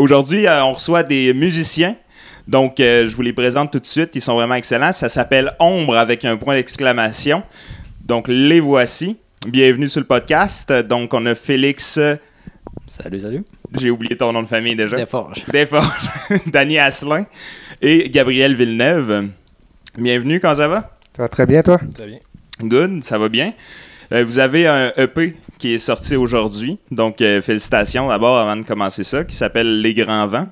Aujourd'hui, euh, on reçoit des musiciens. Donc, euh, je vous les présente tout de suite. Ils sont vraiment excellents. Ça s'appelle Ombre avec un point d'exclamation. Donc, les voici. Bienvenue sur le podcast. Donc, on a Félix. Salut, salut. J'ai oublié ton nom de famille déjà. Desforges. Desforges. Danny Asselin et Gabriel Villeneuve. Bienvenue, comment ça va? Ça va très bien, toi? Très bien. Good, ça va bien. Euh, vous avez un EP qui est sorti aujourd'hui. Donc, euh, félicitations d'abord avant de commencer ça, qui s'appelle Les Grands Vents.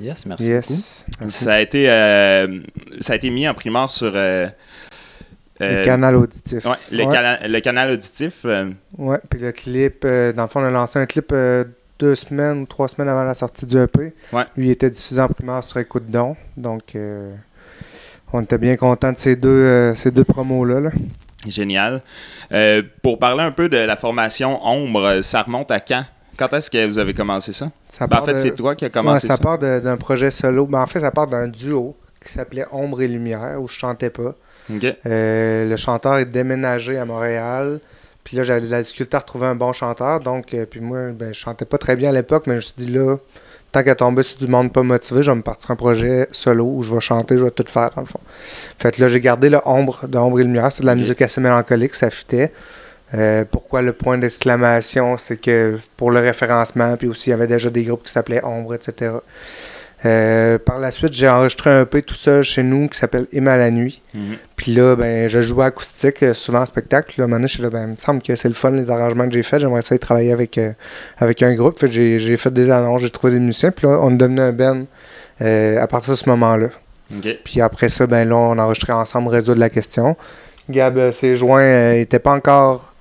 Yes, merci beaucoup. yes. Merci. Ça a, été, euh, ça a été mis en primeur sur euh, Le canal auditif. ouais, le, ouais. cana- le canal auditif. euh, Ouais, puis le clip, euh, dans le fond, on a lancé un clip euh, deux semaines ou trois semaines avant la sortie du EP. Ouais. Lui, il était diffusé en primaire sur Écoute Don. Donc, euh, on était bien contents de ces deux, euh, ces deux promos-là. là. Génial. Euh, pour parler un peu de la formation Ombre, ça remonte à quand? Quand est-ce que vous avez commencé ça? Ça Ben, en fait, c'est toi qui as commencé ça. ça. part d'un projet solo. Ben, en fait, ça part d'un duo qui s'appelait Ombre et Lumière, où je chantais pas. Euh, le chanteur est déménagé à Montréal. Puis là, j'avais de la difficulté à retrouver un bon chanteur. Donc, euh, puis moi, ben, je chantais pas très bien à l'époque, mais je me suis dit là, tant qu'à tomber sur du monde pas motivé, je vais me partir un projet solo où je vais chanter, je vais tout faire dans le fond. Fait que là, j'ai gardé le ombre de Ombre et Lumière. C'est de la musique assez mélancolique, ça fitait. Euh, pourquoi le point d'exclamation C'est que pour le référencement, puis aussi il y avait déjà des groupes qui s'appelaient Ombre, etc. Euh, par la suite, j'ai enregistré un peu tout seul chez nous qui s'appelle Emma la nuit. Mhm. Puis là, ben, je jouais acoustique euh, souvent en spectacle. Là, maintenant, je suis là, ben, il me semble que c'est le fun, les arrangements que j'ai faits. J'aimerais ça y travailler avec, euh, avec un groupe. J'ai, fait des annonces, j'ai trouvé des musiciens. Puis là, on est devenu un band euh, à partir de ce moment-là. Puis après ça, ben là, on a enregistré ensemble Résoudre la question. Gab s'est joint, euh, il était pas encore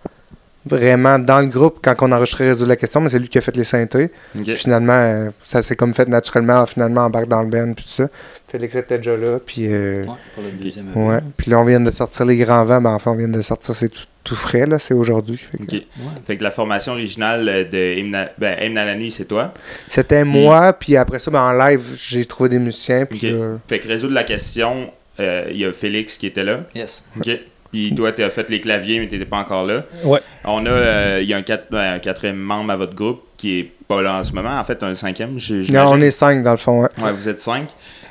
vraiment dans le groupe quand on a enregistré Résoudre la question, mais c'est lui qui a fait les synthés. Puis finalement, euh, ça s'est comme fait naturellement, finalement, embarque dans le band, puis tout ça. Félix était déjà là, puis... euh, Ouais, pour le deuxième. Ouais. Puis là, on vient de sortir Les Grands Vents. Ben, enfin, on vient de sortir, c'est tout, tout frais, là. C'est aujourd'hui. Fait que- OK. Ouais. Fait que la formation originale de Emna, ben, la nuit, c'est toi? C'était moi, puis après ça, ben, en live, j'ai trouvé des musiciens. Puis Fait que résoudre la question, euh, il y a Félix qui était là. Yes. OK. Puis toi, tu as fait les claviers, mais tu n'étais pas encore là. Ouais. On a, euh, il y a un, quatre- ben, un quatrième membre à votre groupe qui est pas là en ce moment. En fait, un cinquième. non, on est cinq, dans le fond. Ouais. Ouais, vous êtes cinq.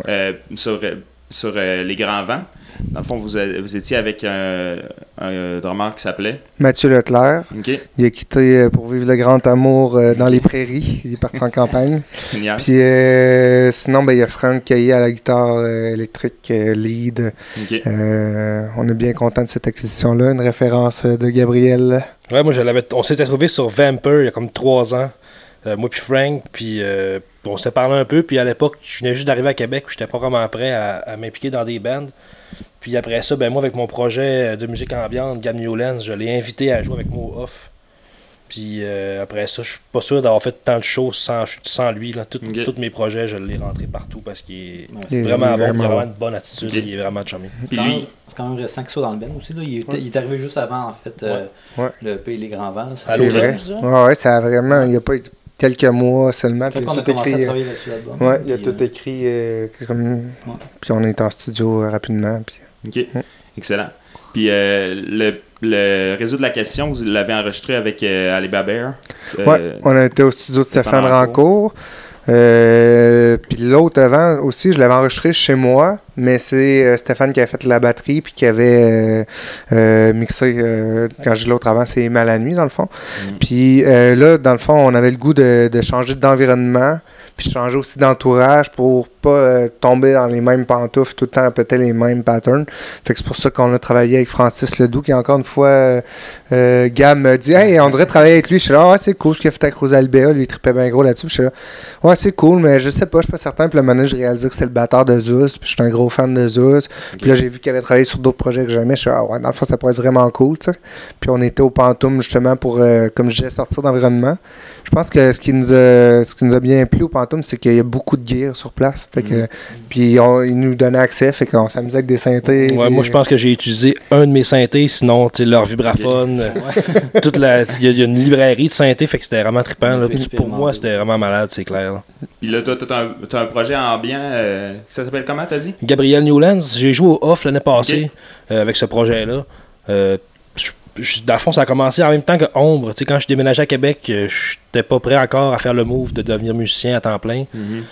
Euh, sur euh, sur euh, les grands vents. Dans le fond, vous, a- vous étiez avec un, un drummer qui s'appelait? Mathieu Leclerc, il a quitté euh, pour vivre le grand amour euh, dans les prairies. Il est parti en campagne. Génial. Puis euh, sinon, ben, il y a Franck Caillé à la guitare électrique lead. Euh, on est bien content de cette acquisition-là. Une référence de Gabriel. Ouais, moi, je l'avais- on s'était trouvé sur Vamper il y a comme trois ans. Euh, moi puis Frank, puis euh, on s'est parlé un peu. Puis à l'époque, je venais juste d'arriver à Québec, j'étais pas vraiment prêt à, à m'impliquer dans des bands. Puis après ça, ben moi, avec mon projet de musique ambiante, Gab Newlands, je l'ai invité à jouer avec moi off. Puis euh, après ça, je suis pas sûr d'avoir fait tant de choses sans, sans lui. Là. Tout-. Tous mes projets, je l'ai rentré partout parce qu'il est Ouais, vraiment bon, il a vraiment une bonne attitude, il est vraiment chummy. C'est quand, lui- même- c'est quand même récent que ça dans le band aussi. Là. Il, est, il est arrivé juste avant, en fait, euh, Ouais. le Pays Les Grands Vents. C'est vrai. Ouais, ça a vraiment. Il a pas eu quelques mois seulement. Puis a tout écrit. à euh, là-dessus. Ouais, il a Puis, tout euh, écrit euh, comme... Puis on est en studio euh, rapidement. Puis... OK. Excellent. Puis euh, le, le réseau de la question, vous l'avez enregistré avec euh, Alibaba. Euh, Ouais, on a été au studio de Stéphane Stéphane Rancourt. Euh, puis l'autre avant aussi, je l'avais enregistré chez moi, mais c'est euh, Stéphane qui avait fait la batterie puis qui avait euh, euh, mixé quand j'ai l'autre avant, c'est Mal à nuit dans le fond. Mhm. Puis là, dans le fond, on avait le goût de, de changer d'environnement, puis changer aussi d'entourage pour pas euh, tomber dans les mêmes pantoufles, tout le temps répéter les mêmes patterns. Fait que c'est pour ça qu'on a travaillé avec Francis Ledoux, qui encore une fois, euh, euh, Gab me dit Hey, on devrait travailler avec lui. Je suis là, ah, c'est cool ce qu'il a fait avec Rosalbea. Lui, il trippait bien gros là-dessus. Je suis là, ouais, c'est cool, mais je sais pas, je suis pas certain. Puis là, maintenant, je réalisais que c'était le batteur de Zeus. Puis je suis un gros fan de Zeus. Puis là, j'ai vu qu'il avait travaillé sur d'autres projets que jamais. Je suis ah ouais, dans le fond, ça pourrait être vraiment cool, tu sais. Puis on était au Pantoum, justement, pour, euh, comme je disais, sortir d'environnement. Je pense que ce qui nous a, ce qui nous a bien plu au Pantoum, c'est qu'il y a beaucoup de gear sur place. Fait que, Mhm. Puis on, ils nous donnaient accès, fait qu'on s'amusait avec des synthés. Ouais, moi, je pense que j'ai utilisé un de mes synthés, sinon, leur vibraphone. toute la, il y, y a une librairie de synthés, fait que c'était vraiment trippant. là. Ouais, Puis pour moi, c'était vraiment malade, c'est clair. là. Puis là, toi, t'as un, t'as un projet ambiant. euh, ça s'appelle comment, t'as dit? Gabriel Newlands, j'ai joué au off l'année passée euh, avec ce projet-là. Euh, je- dans le fond, ça a commencé en même temps que Ombre. Tu sais, quand je déménageais à Québec, euh, j'étais pas prêt encore à faire le move de devenir musicien à temps plein. Mhm.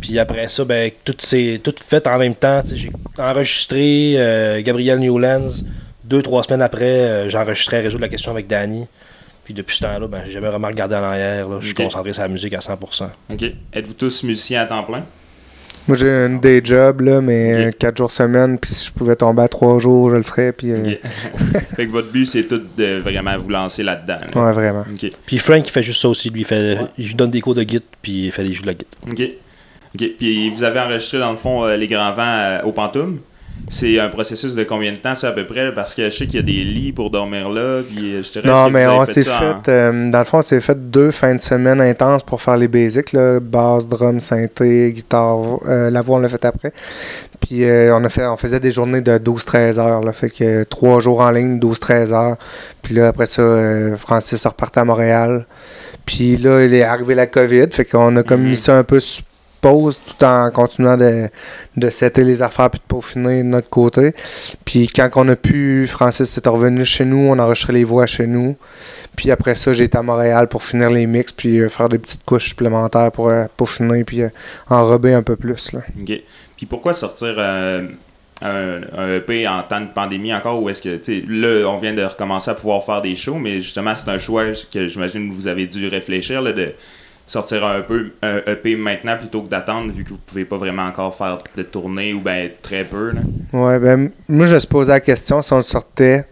Puis après ça, ben, tout tout fait en même temps. Tu sais, J'ai enregistré euh, Gabriel Newlands. Deux, trois semaines après, euh, j'enregistrais Résoudre la question avec Danny. Puis depuis ce temps-là, ben, j'ai jamais vraiment regardé en arrière. là. Je suis concentré sur la musique à 100%. OK. Êtes-vous tous musiciens à temps plein? Moi, j'ai un day job, là, mais Ok. 4 jours semaine, puis si je pouvais tomber à 3 jours, je le ferais, puis... euh, fait que votre but, c'est tout de vraiment vous lancer là-dedans. là. Ouais, vraiment. OK. Puis Frank, il fait juste ça aussi. Lui, il, fait, Ouais. il donne des cours de guide, puis il fait des jeux de la guide. OK. OK. Puis vous avez enregistré, dans le fond, euh, Les Grands Vents euh, au Pantoum? C'est un processus de combien de temps, ça, à peu près? là? Parce que je sais qu'il y a des lits pour dormir là. Puis euh, je te reste Non, mais on s'est en- fait, euh, dans le fond, on s'est fait deux fins de semaine intenses pour faire les basics, là, basse, drum, synthé, guitare, euh, la voix on l'a fait après. Puis euh, on a fait, on faisait des journées de 12-13 heures, là, fait que trois jours en ligne, 12-13 heures. Puis là, après ça, Francis repartait à Montréal. Puis là, il est arrivé la COVID, fait qu'on a comme Mhm. mis ça un peu sur tout en continuant de, de setter les affaires puis de peaufiner de notre côté. Puis quand on a pu, Francis est revenu chez nous, on a les voix chez nous. Puis après ça, j'ai été à Montréal pour finir les mix puis euh, faire des petites couches supplémentaires pour euh, peaufiner puis euh, enrober un peu plus. OK. Puis pourquoi sortir un, EP en temps de pandémie encore est-ce que, tu là, on vient de recommencer à pouvoir faire des shows, mais justement, c'est un choix que j'imagine que vous avez dû réfléchir, là, de sortir un peu un EP maintenant plutôt que d'attendre vu que vous pouvez pas vraiment encore faire de tournée ou ben très peu. Là. Ouais, ben moi je suis posé la question si on le sortait.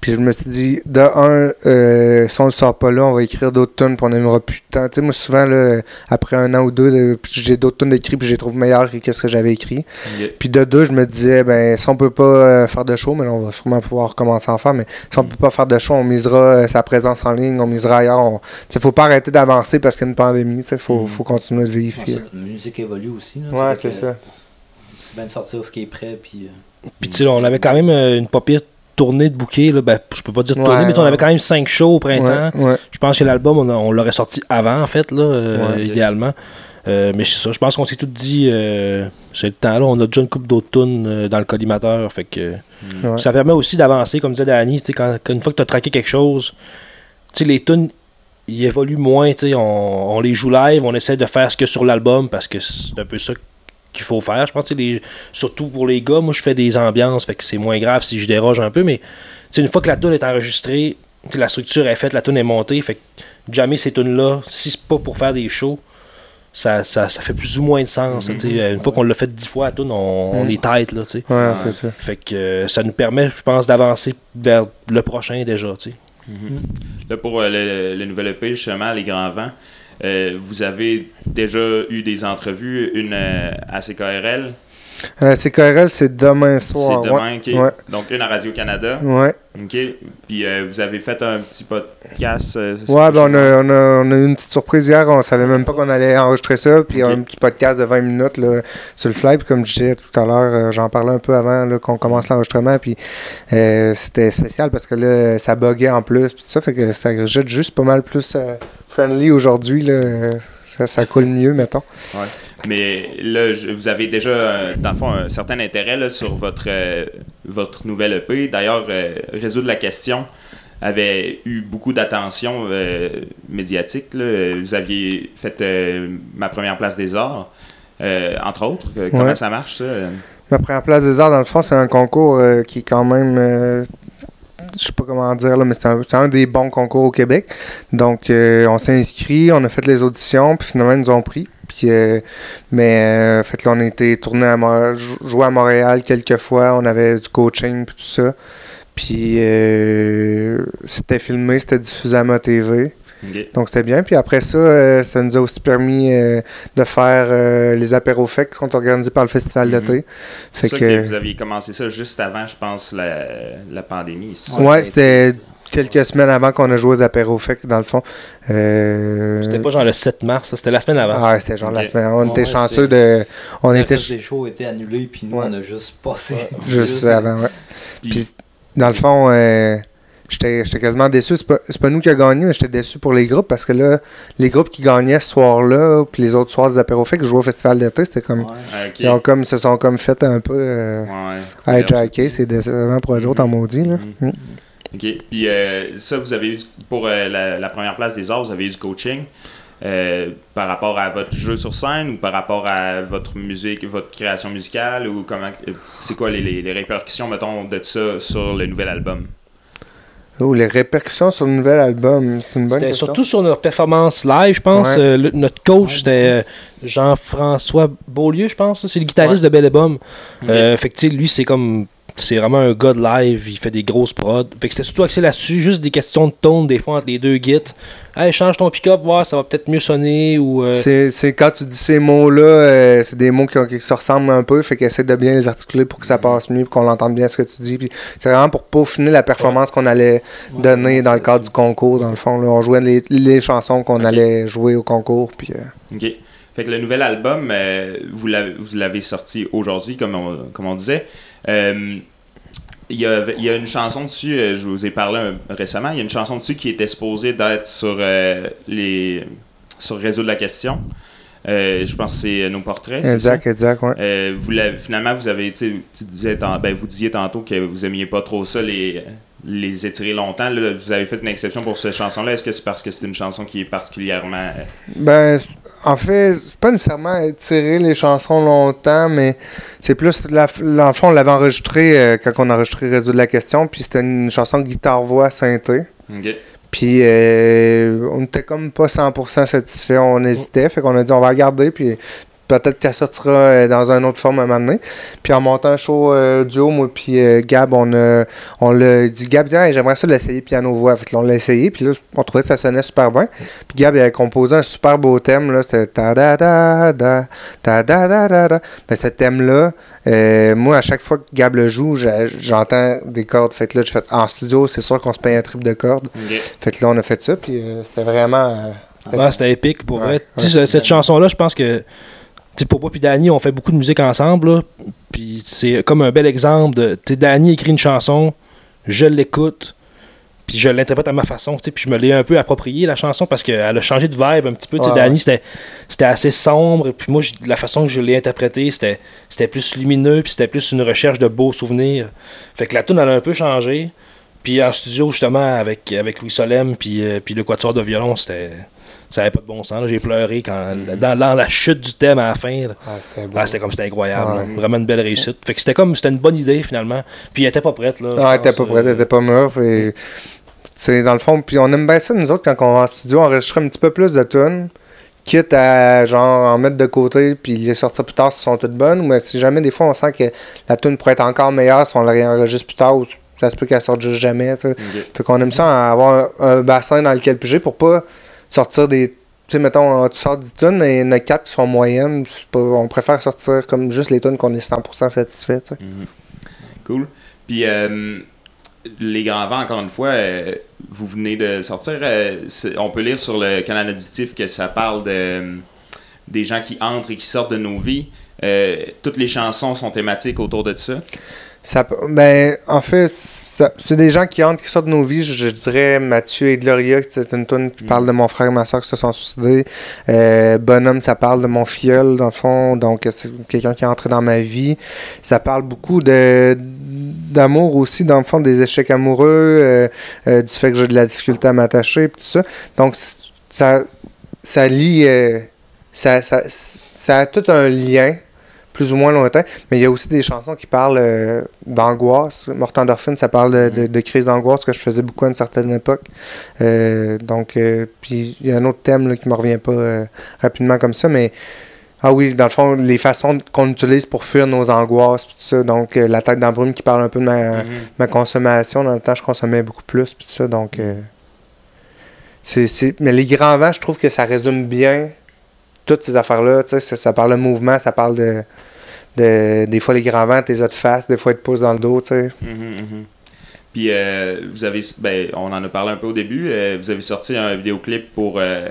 Puis je me suis dit, de un, euh, si on le sort pas là, on va écrire d'autres tunes, puis on n'aimera plus de temps. Tu sais, moi souvent, là, après un an ou deux, de- puis j'ai d'autres tunes écrites, puis je les trouve meilleures que ce que j'avais écrit. Puis de deux, je me disais, ben, si on peut pas euh, faire de show, mais là, on va sûrement pouvoir commencer à en faire, mais si on peut pas faire de show, on misera euh, sa présence en ligne, on misera ailleurs. On... Tu sais, faut pas arrêter d'avancer parce qu'il y a une pandémie, tu sais, faut, Mm. faut continuer de vivre. Ouais, puis, ça, la musique évolue aussi. Là, Ouais, c'est ça. C'est bien de sortir ce qui est prêt. Puis, euh, Puis tu sais, là, on avait quand même euh, une pas pire tournée de bouquets. Là. Ben, je peux pas dire tournée, mais on avait quand même 5 shows au printemps. Je pense que l'album, on, l'aurait sorti avant, en fait, là, euh, idéalement. Euh, mais c'est ça, je pense qu'on s'est tout dit, euh, c'est le temps là, on a déjà une coupe d'autres tunes euh, dans le collimateur, fait que Mm. Ouais. ça permet aussi d'avancer, comme disait sais, quand, quand une fois que tu as traqué quelque chose, les tunes, ils évoluent moins, on, on les joue live, on essaie de faire ce que sur l'album, parce que c'est un peu ça qu'il faut faire, je pense, les- surtout pour les gars, moi je fais des ambiances, fait que c'est moins grave si je déroge un peu, mais une fois que la tune est enregistrée, la structure est faite, la tune est montée, fait que jammer ces tunes-là, si c'est pas pour faire des shows, ça, ça, ça fait plus ou moins de sens. Mhm. sais. Une fois qu'on l'a fait dix fois à tune, on, on Mhm. est tête, là. Ouais, c'est ça. Fait que euh, ça nous permet, je pense, d'avancer vers le prochain déjà, sais. Là, pour euh, le, le nouvel EP, justement, Les Grands Vents, vous avez déjà eu des entrevues, une euh, à CKRL, Euh, CKRL, c'est demain soir. c'est demain, ok. Ouais. Donc une à Radio-Canada, Ouais. ok. Puis euh, vous avez fait un petit podcast. euh, Ouais, ben on a, on, a, on a eu une petite surprise hier. On savait même pas qu'on allait enregistrer ça. Puis un petit podcast de 20 minutes là, sur le fly. Puis comme je disais tout à l'heure, euh, j'en parlais un peu avant qu'on commence l'enregistrement. Puis c'était spécial parce que là, ça buguait en plus. Puis ça fait que ça jette juste pas mal plus friendly aujourd'hui. Ça, ça coule mieux, mettons. Mais là, je- vous avez déjà, euh, dans le fond, un certain intérêt là, sur votre, euh, votre nouvelle EP. D'ailleurs, euh, Résoudre la question avait eu beaucoup d'attention médiatique. là. Vous aviez fait ma première place des arts, entre autres. Comment Ouais. ça marche, ça? Ma première place des arts, dans le fond, c'est un concours qui est quand même. je sais pas comment dire, là, mais c'est un, des bons concours au Québec. Donc, euh, on s'est inscrit, on a fait les auditions, puis finalement, ils nous ont pris. Puis, euh, mais, fait là, on été tourné à joué à Montréal quelques fois, on avait du coaching, puis tout ça. Puis, euh, c'était filmé, c'était diffusé à ma TV. Donc c'était bien. Puis après ça, euh, ça nous a aussi permis euh, de faire euh, les apéros qui sont organisés par le Festival Mhm. d'été. Fait que, que vous aviez commencé ça juste avant, je pense, la, la pandémie. ouais, c'était quelques semaines avant qu'on a joué aux apéros dans le fond. Euh, C'était pas genre le 7 mars, ça, c'était la semaine avant. Ah, c'était genre la semaine. On Ouais, était ouais, chanceux de. On la était des shows étaient annulés, puis nous, Ouais. on a juste passé. juste avant, ouais. Puis- Puis, dans le fond, euh, j'étais quasiment déçu. C'est pas, pas nous qui a gagné, mais j'étais déçu pour les groupes parce que là, les groupes qui gagnaient ce soir-là, puis les autres soirs des faits qui jouaient au Festival d'été, c'était comme. Ouais. Ah. Ils ont comme, se sont comme fait un peu. euh, Ouais. hijacker, c'est décevant pour eux autres en maudit. Là. Mhm. OK. Puis euh, ça, vous avez eu, pour euh, la, la première place des arts, vous avez eu du coaching. euh, par rapport à votre jeu sur scène ou par rapport à votre musique, votre création musicale ou comment euh, c'est quoi les, les- les répercussions mettons de ça sur le nouvel album? Oh, les répercussions sur le nouvel album, c'est une bonne C'était question. surtout sur notre performance live, je pense. Ouais. Euh, le- notre coach, c'était euh, Jean-François Beaulieu, je pense. C'est le guitariste de Belle et Bomme. Euh, fait que, tu sais, lui, c'est comme. C'est vraiment un gars de live, il fait des grosses prods. Fait que c'était surtout axé là-dessus, juste des questions de tone, des fois, entre les deux gits. Hey, change ton pick-up, voir, ça va peut-être mieux sonner. Ou, euh, C'est c'est quand tu dis ces mots-là, euh, c'est des mots qui, ont- qui se ressemblent un peu, fait qu'essaie de bien les articuler pour que ça passe mieux, pour qu'on entende bien ce que tu dis. Puis c'est vraiment pour peaufiner la performance qu'on allait donner dans le cadre du concours, dans le fond. là. on jouait les, les chansons qu'on allait jouer au concours. Puis, euh, OK. Fait que le nouvel album, euh, vous l'avez vous l'avez sorti aujourd'hui, comme on, comme on disait. Euh, il y, a, il y a une chanson dessus, euh, je vous ai parlé récemment, il y a une chanson dessus qui était supposée d'être sur euh, les sur Résoudre la question. Euh, je pense que c'est nos portraits. ça? exact, exact, ouais. Euh, vous finalement, vous avez, tu disais, ben, vous disiez tantôt que vous aimiez pas trop ça, les, les étirer longtemps. Là, vous avez fait une exception pour cette chanson-là. Est-ce que c'est parce que c'est une chanson qui est particulièrement. euh, Ben, en fait, c'est pas nécessairement étirer les chansons longtemps, mais c'est plus, la, dans le fond, on l'avait enregistré euh, quand on a enregistré Résoudre la question, puis c'était une chanson guitare-voix synthé. Puis euh, on était comme pas 100% satisfait, on hésitait, fait qu'on a dit on va la garder, puis peut-être qu'elle sortira euh, dans une autre forme à un moment donné. Puis en montant un show euh, duo, moi puis euh, Gab, on a on l'a dit, Gab dit Hey, j'aimerais ça l'essayer piano-voix. Fait que là, on l'a essayé, puis là, on trouvait que ça sonnait super bien. Puis Gab il avait composé un super beau thème, là, c'était ta da da da ta da da da da. Ben, ce thème-là, euh, moi, à chaque fois que Gab le joue, j'entends des cordes. Fait que là, j'ai fait en studio, c'est sûr qu'on se paye un trip de cordes. Ok. Fait que là, on a fait ça, puis euh, c'était vraiment. euh, Ouais, c'était épique pour Ouais, vrai. ouais, Tu sais, c'est cette chanson-là, je pense que. Tu sais, Popo puis Danny, on fait beaucoup de musique ensemble. Puis c'est comme un bel exemple de. Tu sais, Danny écrit une chanson, je l'écoute, puis je l'interprète à ma façon. Puis je me l'ai un peu approprié, la chanson, parce qu'elle a changé de vibe un petit peu. Ouais, Danny, ouais. c'était assez sombre. Puis moi, la façon que je l'ai interprété, c'était c'était plus lumineux, puis c'était plus une recherche de beaux souvenirs. Fait que la tune elle a un peu changé. Puis en studio, justement, avec, avec Louis Solem, puis, euh, puis le quatuor de violon, c'était. Ça avait pas de bon sens. J'ai pleuré quand, dans, dans la chute du thème à la fin. Ah, c'était. Ah, c'était comme c'était incroyable. Ouais. Vraiment une belle réussite. Fait que c'était comme c'était une bonne idée finalement. Puis elle était pas prête là. Ah, elle était pas euh, prête, elle était pas mûre. Et, c'est dans le fond, puis on aime bien ça, nous autres, quand on va en studio, on enregistrer un petit peu plus de tunes, quitte à genre en mettre de côté, puis les sortir plus tard si sont toutes bonnes, mais si jamais des fois on sent que la tune pourrait être encore meilleure si on la réenregistre plus tard, ou ça se peut qu'elle sorte juste jamais, tu sais. Ok. Fait qu'on aime ça avoir un, un bassin dans lequel piger pour pas sortir des. Tu sais, mettons, tu sors 10 tonnes, mais il y en a 4 qui sont moyennes. on préfère sortir comme juste les tonnes qu'on est 100% satisfait. Mhm. Cool. Puis, euh, Les Grands Vents, encore une fois, euh, vous venez de sortir. euh, on peut lire sur le canal auditif que ça parle de, euh, des gens qui entrent et qui sortent de nos vies. Euh, toutes les chansons sont thématiques autour de ça? Ça, ben, en fait, c'est des gens qui entrent, qui sortent de nos vies. Je, je dirais Mathieu et Gloria, qui- c'est une tune qui Mm. parle de mon frère et ma soeur qui se sont suicidés. Euh, Bonhomme, ça parle de mon filleul, dans le fond. Donc, c'est quelqu'un qui est entré dans ma vie. Ça parle beaucoup de d'amour aussi, dans le fond, des échecs amoureux, euh, euh, du fait que j'ai de la difficulté à m'attacher, tout ça. Donc, ça, ça lie, euh, ça, ça, ça a tout un lien plus ou moins lointain, mais il y a aussi des chansons qui parlent euh, d'angoisse. Morte endorphine, ça parle de, de, de crise d'angoisse que je faisais beaucoup à une certaine époque. Euh, donc, euh, puis il y a un autre thème là, qui me revient pas rapidement comme ça, mais ah oui, dans le fond, les façons qu'on utilise pour fuir nos angoisses, tout ça. Donc, la tête dans la brume qui parle un peu de ma, Mhm. ma consommation. Dans le temps, je consommais beaucoup plus, puis tout ça. Donc, c'est- mais les grands vents, je trouve que ça résume bien toutes ces affaires-là. Tu sais, ça, ça parle de mouvement, ça parle de, de. Des fois, les grands vents, t'es de face, des fois, ils te poussent dans le dos, tu sais. Mhm, mhm. Puis euh, vous avez, ben, on en a parlé un peu au début. euh, vous avez sorti un vidéoclip pour euh,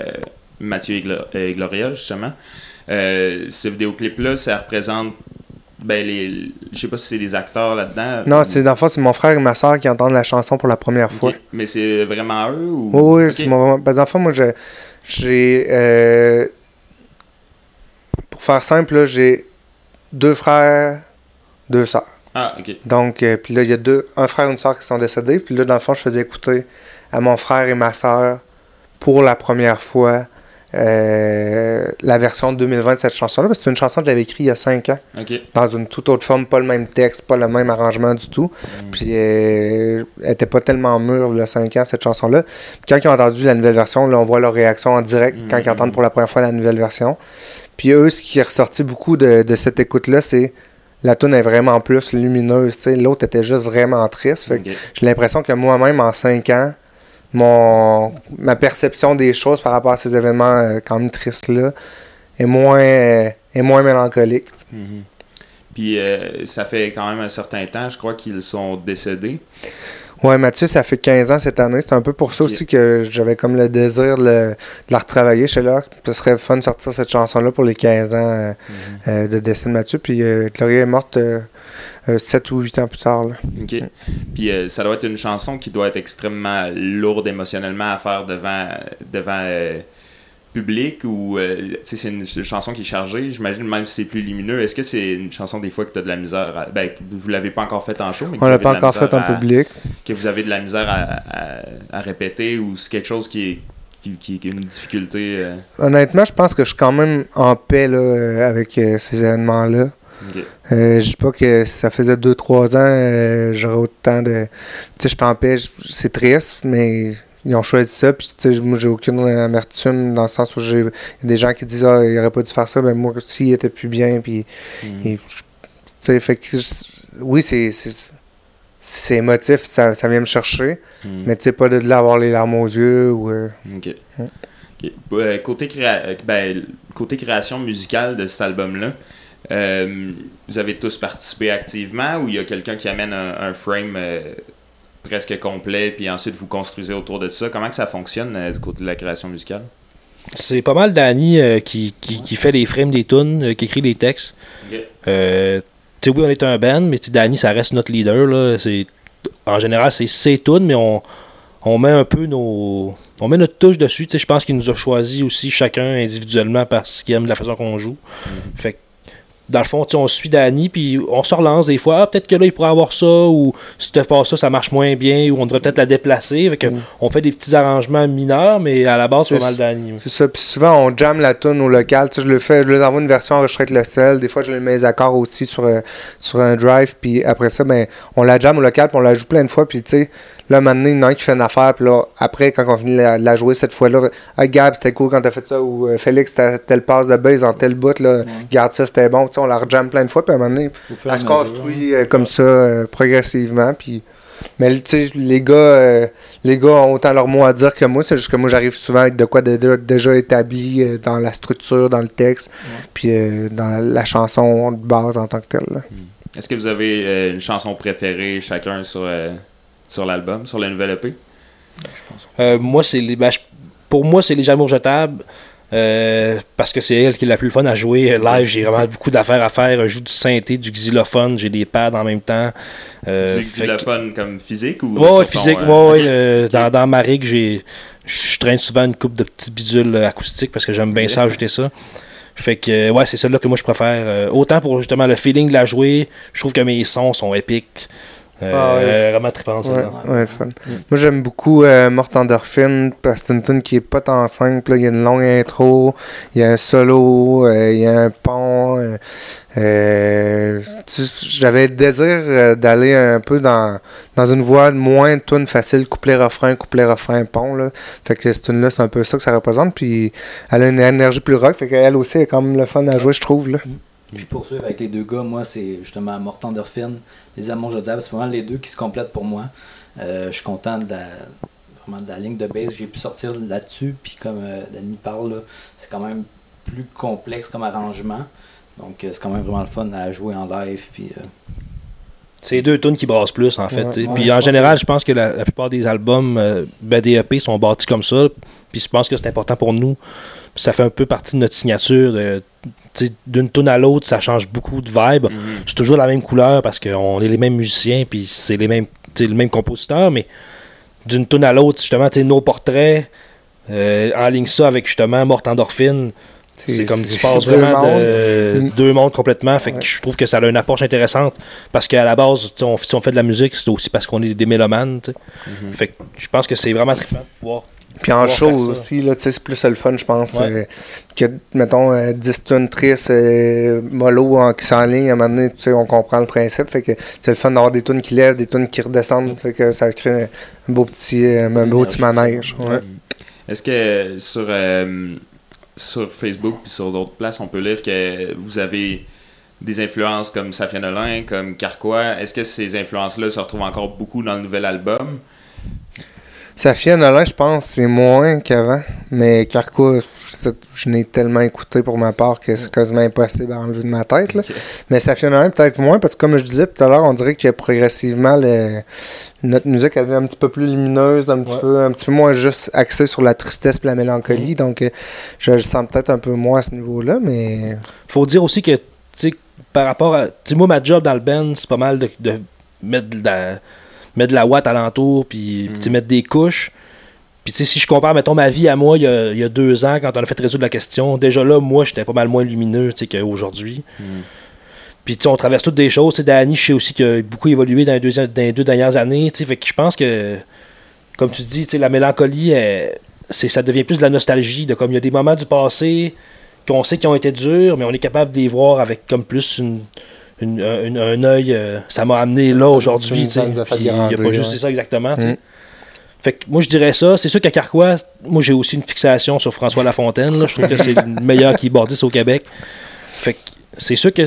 Mathieu et, Glo- et Gloria justement. Euh, ce vidéoclip-là, ça représente, ben les, je sais pas si c'est des acteurs là-dedans. Non, c'est dans le c'est mon frère et ma soeur qui entendent la chanson pour la première fois. Mais c'est vraiment eux ou Oui, c'est mon. Que dans le fond, moi, j'ai. Pour faire simple, j'ai deux frères, deux sœurs. Ah, ok. Donc, euh, puis là, il y a deux, un frère et une soeur qui sont décédés. Puis là, dans le fond, je faisais écouter à mon frère et ma soeur pour la première fois euh, la version 2020 de cette chanson-là. Parce que c'est une chanson que j'avais écrite il y a cinq ans, Ok. dans une toute autre forme, pas le même texte, pas le même arrangement du tout. Puis euh, elle était pas tellement mûre, il y a 5 ans, cette chanson-là. Puis quand ils ont entendu la nouvelle version, là, on voit leur réaction en direct quand ils Mhm. entendent pour la première fois la nouvelle version. Puis eux, ce qui est ressorti beaucoup de, de cette écoute-là, c'est la tune est vraiment plus lumineuse. L'autre était juste vraiment triste. Fait que Ok. j'ai l'impression que moi-même, en 5 ans, mon, ma perception des choses par rapport à ces événements euh, quand même tristes-là est moins, euh, est moins mélancolique. Mhm. Puis euh, ça fait quand même un certain temps, je crois qu'ils sont décédés. Ouais, Mathieu, ça fait 15 ans cette année. C'est un peu pour ça aussi que j'avais comme le désir de, le- de la retravailler chez là. Ce serait fun de sortir cette chanson-là pour les 15 ans euh, euh, de décès de Mathieu. Puis euh, Gloria est morte 7 ou 8 ans plus tard. là. OK. Puis euh, ça doit être une chanson qui doit être extrêmement lourde émotionnellement à faire devant, devant euh, public ou euh, c'est une, une chanson qui est chargée. J'imagine même si c'est plus lumineux. Est-ce que c'est une chanson des fois que tu as de la misère à... Ben, vous l'avez pas encore faite en show, mais que On vous l'a pas encore fait misère en à- public. Que vous avez de la misère à, à- répéter ou c'est quelque chose qui est, qui, qui- qui est une difficulté. euh, Honnêtement, je pense que je suis quand même en paix là, avec euh, ces événements-là. ok. Euh, je dis pas que si ça faisait 2-3 ans, euh, j'aurais autant de. Tu sais, je je- c'est triste, mais ils ont choisi ça. Puis, moi, j'ai aucune amertume dans le sens où j'ai il y a des gens qui disent, ah, il aurait pas dû faire ça. Ben, moi, s'il était plus bien, puis. Et sais, fait que. Oui, c'est. c'est- émotif, ça, ça vient me chercher, Mhm. mais tu sais, pas de là avoir les larmes aux yeux ou. euh. Ouais. Euh, côté, créa- euh, ben, côté création musicale de cet album-là, euh, vous avez tous participé activement ou il y a quelqu'un qui amène un, un frame euh, presque complet puis ensuite vous construisez autour de ça? Comment que ça fonctionne euh, du côté de la création musicale? C'est pas mal Danny euh, qui, qui, qui fait les frames des tunes, euh, qui écrit les textes. Tu oui, on est un band, mais Danny, ça reste notre leader. Là. En général, c'est ses tunes, mais on, on met un peu nos. On met notre touche dessus. Je pense qu'il nous a choisi aussi chacun individuellement parce qu'il aime la façon qu'on joue. Fait que, dans le fond, on suit Danny, puis on se relance des fois. Ah, peut-être que là, il pourrait avoir ça, ou si tu pas ça, ça marche moins bien, ou on devrait peut-être la déplacer. Fait que Mm. On fait des petits arrangements mineurs, mais à la base, c'est pas mal Danny. oui. C'est ça. Puis souvent, on jamme la tune au local. Tu sais, je le fais, je leur envoie une version enregistrée avec le sel. Des fois, je mets les accords aussi sur, euh, sur un drive. Puis après ça, ben, on la jamme au local, puis on la joue plein de fois. Puis tu sais, là, maintenant, il y en a un qui fait une affaire. Puis là, après, quand on finit de la, la jouer cette fois-là, ah, Gab, c'était cool quand t'as fait ça. Ou euh, Félix, t'as telle passe de base en tel bout. Là, Garde ça, c'était bon. Tu sais, on la rejamme plein de fois. Puis à un moment donné, elle se mesure, construit euh, comme ça, euh, progressivement. Puis. Mais tu sais, les gars, euh, les gars ont autant leur mot à dire que moi. C'est juste que moi, j'arrive souvent avec de quoi de- de- déjà établi euh, dans la structure, dans le texte, puis euh, dans la, la chanson de base en tant que telle. là. Est-ce que vous avez euh, une chanson préférée chacun sur, euh, sur l'album, sur la nouvelle EP? Euh, moi, c'est les, ben, je- pour moi, c'est les amours jetables. euh, parce que c'est elle qui est la plus fun à jouer live. J'ai vraiment beaucoup d'affaires à faire. Je joue du synthé, du xylophone, j'ai des pads en même temps. Euh, du que- xylophone comme physique ou Ouais, ouais, sur ton, physique. euh, ouais, euh, dans, dans ma rig, j'ai, je traîne souvent une coupe de petits bidules acoustiques parce que j'aime bien ça, ajouter ça. Fait que, ouais, c'est celle-là que moi je préfère. Euh, autant pour justement le feeling de la jouer, je trouve que mes sons sont épiques. Euh, Ah, ouais. euh, Vraiment trippant, Ouais, celle-là. ouais, le fun. Moi, j'aime beaucoup euh, Mort Endorphine parce que c'est une tune qui est pas tant simple. Il y a une longue intro, il y a un solo, il y a un pont. J'avais le désir d'aller un peu dans, dans une voie moins tune facile, couplet-refrain, couplet-refrain, pont. Là. Fait que cette tune-là, c'est un peu ça que ça représente. Puis elle a une énergie plus rock. Fait qu'elle aussi est comme le fun à jouer, je trouve. Là. Puis poursuivre avec les deux gars, moi, c'est justement Mort Endorphine, Les Amours Jetables. C'est vraiment les deux qui se complètent pour moi. Euh, je suis content de la, vraiment de la ligne de base que j'ai pu sortir là-dessus. Puis comme euh, Danny parle, c'est quand même plus complexe comme arrangement. Donc euh, c'est quand même vraiment le fun à jouer en live. Puis, euh, C'est deux tunes qui brassent plus, en fait. Ouais, t'sais. ouais, puis en général, je pense que la, la plupart des albums euh, ben, des EP sont bâtis comme ça. Puis je pense que c'est important pour nous. Puis ça fait un peu partie de notre signature. euh, D'une tune à l'autre, ça change beaucoup de vibe. Mhm. C'est toujours la même couleur parce qu'on est les mêmes musiciens, puis c'est les mêmes, t'sais, le même compositeur, mais d'une tune à l'autre, justement, t'sais, nos portraits, euh, en ligne ça avec justement Morte Endorphine, C'est comme tu passes deux vraiment mondes. de Mm. deux mondes complètement. Fait que je trouve que ça a une approche intéressante parce qu'à la base, on, si on fait de la musique, c'est aussi parce qu'on est des mélomanes. Mhm. Fait que je pense que c'est vraiment trippant de pouvoir. Puis en show aussi, là, tu sais, c'est plus le fun, je pense. Ouais. euh, que, mettons, euh, 10 tonnes tristes, euh, mollo en, qui s'enlignent, à un moment donné, tu sais, on comprend le principe. Fait que c'est le fun d'avoir des tunes qui lèvent, des tunes qui redescendent, que ça crée un beau petit, euh, un beau petit manège. ouais. Est-ce que sur, euh, sur Facebook puis sur d'autres places, on peut lire que vous avez des influences comme Safia Nolin, comme Carquois? Est-ce que ces influences-là se retrouvent encore beaucoup dans le nouvel album? Safia Nolin, je pense, c'est moins qu'avant. Mais Carquois, je, je n'ai tellement écouté pour ma part que c'est quasiment impossible à enlever de ma tête. Là. Ok. Mais Safia Nolin, peut-être moins, parce que comme je disais tout à l'heure, on dirait que progressivement, le- notre musique elle devient un petit peu plus lumineuse, un petit, Ouais. peu, un petit peu moins juste axée sur la tristesse et la mélancolie. Donc, euh, je le sens peut-être un peu moins à ce niveau-là, mais. Faut dire aussi que, tu sais, par rapport à. Tu sais, moi, ma job dans le band, c'est pas mal de, de mettre, de la, mettre de la watt alentour, puis sais, mettre des couches. Puis, tu sais, si je compare, mettons, ma vie à moi, il y a, il y a deux ans, quand on a fait résoudre la question, déjà là, moi, j'étais pas mal moins lumineux, tu sais, qu'aujourd'hui. Puis, tu sais, on traverse toutes des choses. Tu sais, Danny, je sais aussi qu'il a beaucoup évolué dans les deux, dans les deux dernières années, tu sais. Fait que je pense que, comme tu dis, tu sais, la mélancolie, elle, ça devient plus de la nostalgie, de comme il y a des moments du passé qu'on sait qu'ils ont été durs, mais on est capable de les voir avec comme plus une, une- un, une- un œil. euh, ça m'a amené là aujourd'hui. Il n'y a pas juste ouais. c'est ça exactement. Mm. Fait que moi je dirais ça. C'est sûr qu'à Carquois, moi j'ai aussi une fixation sur François Lafontaine. là. Je trouve que c'est le meilleur keyboardiste au Québec. Fait que c'est sûr que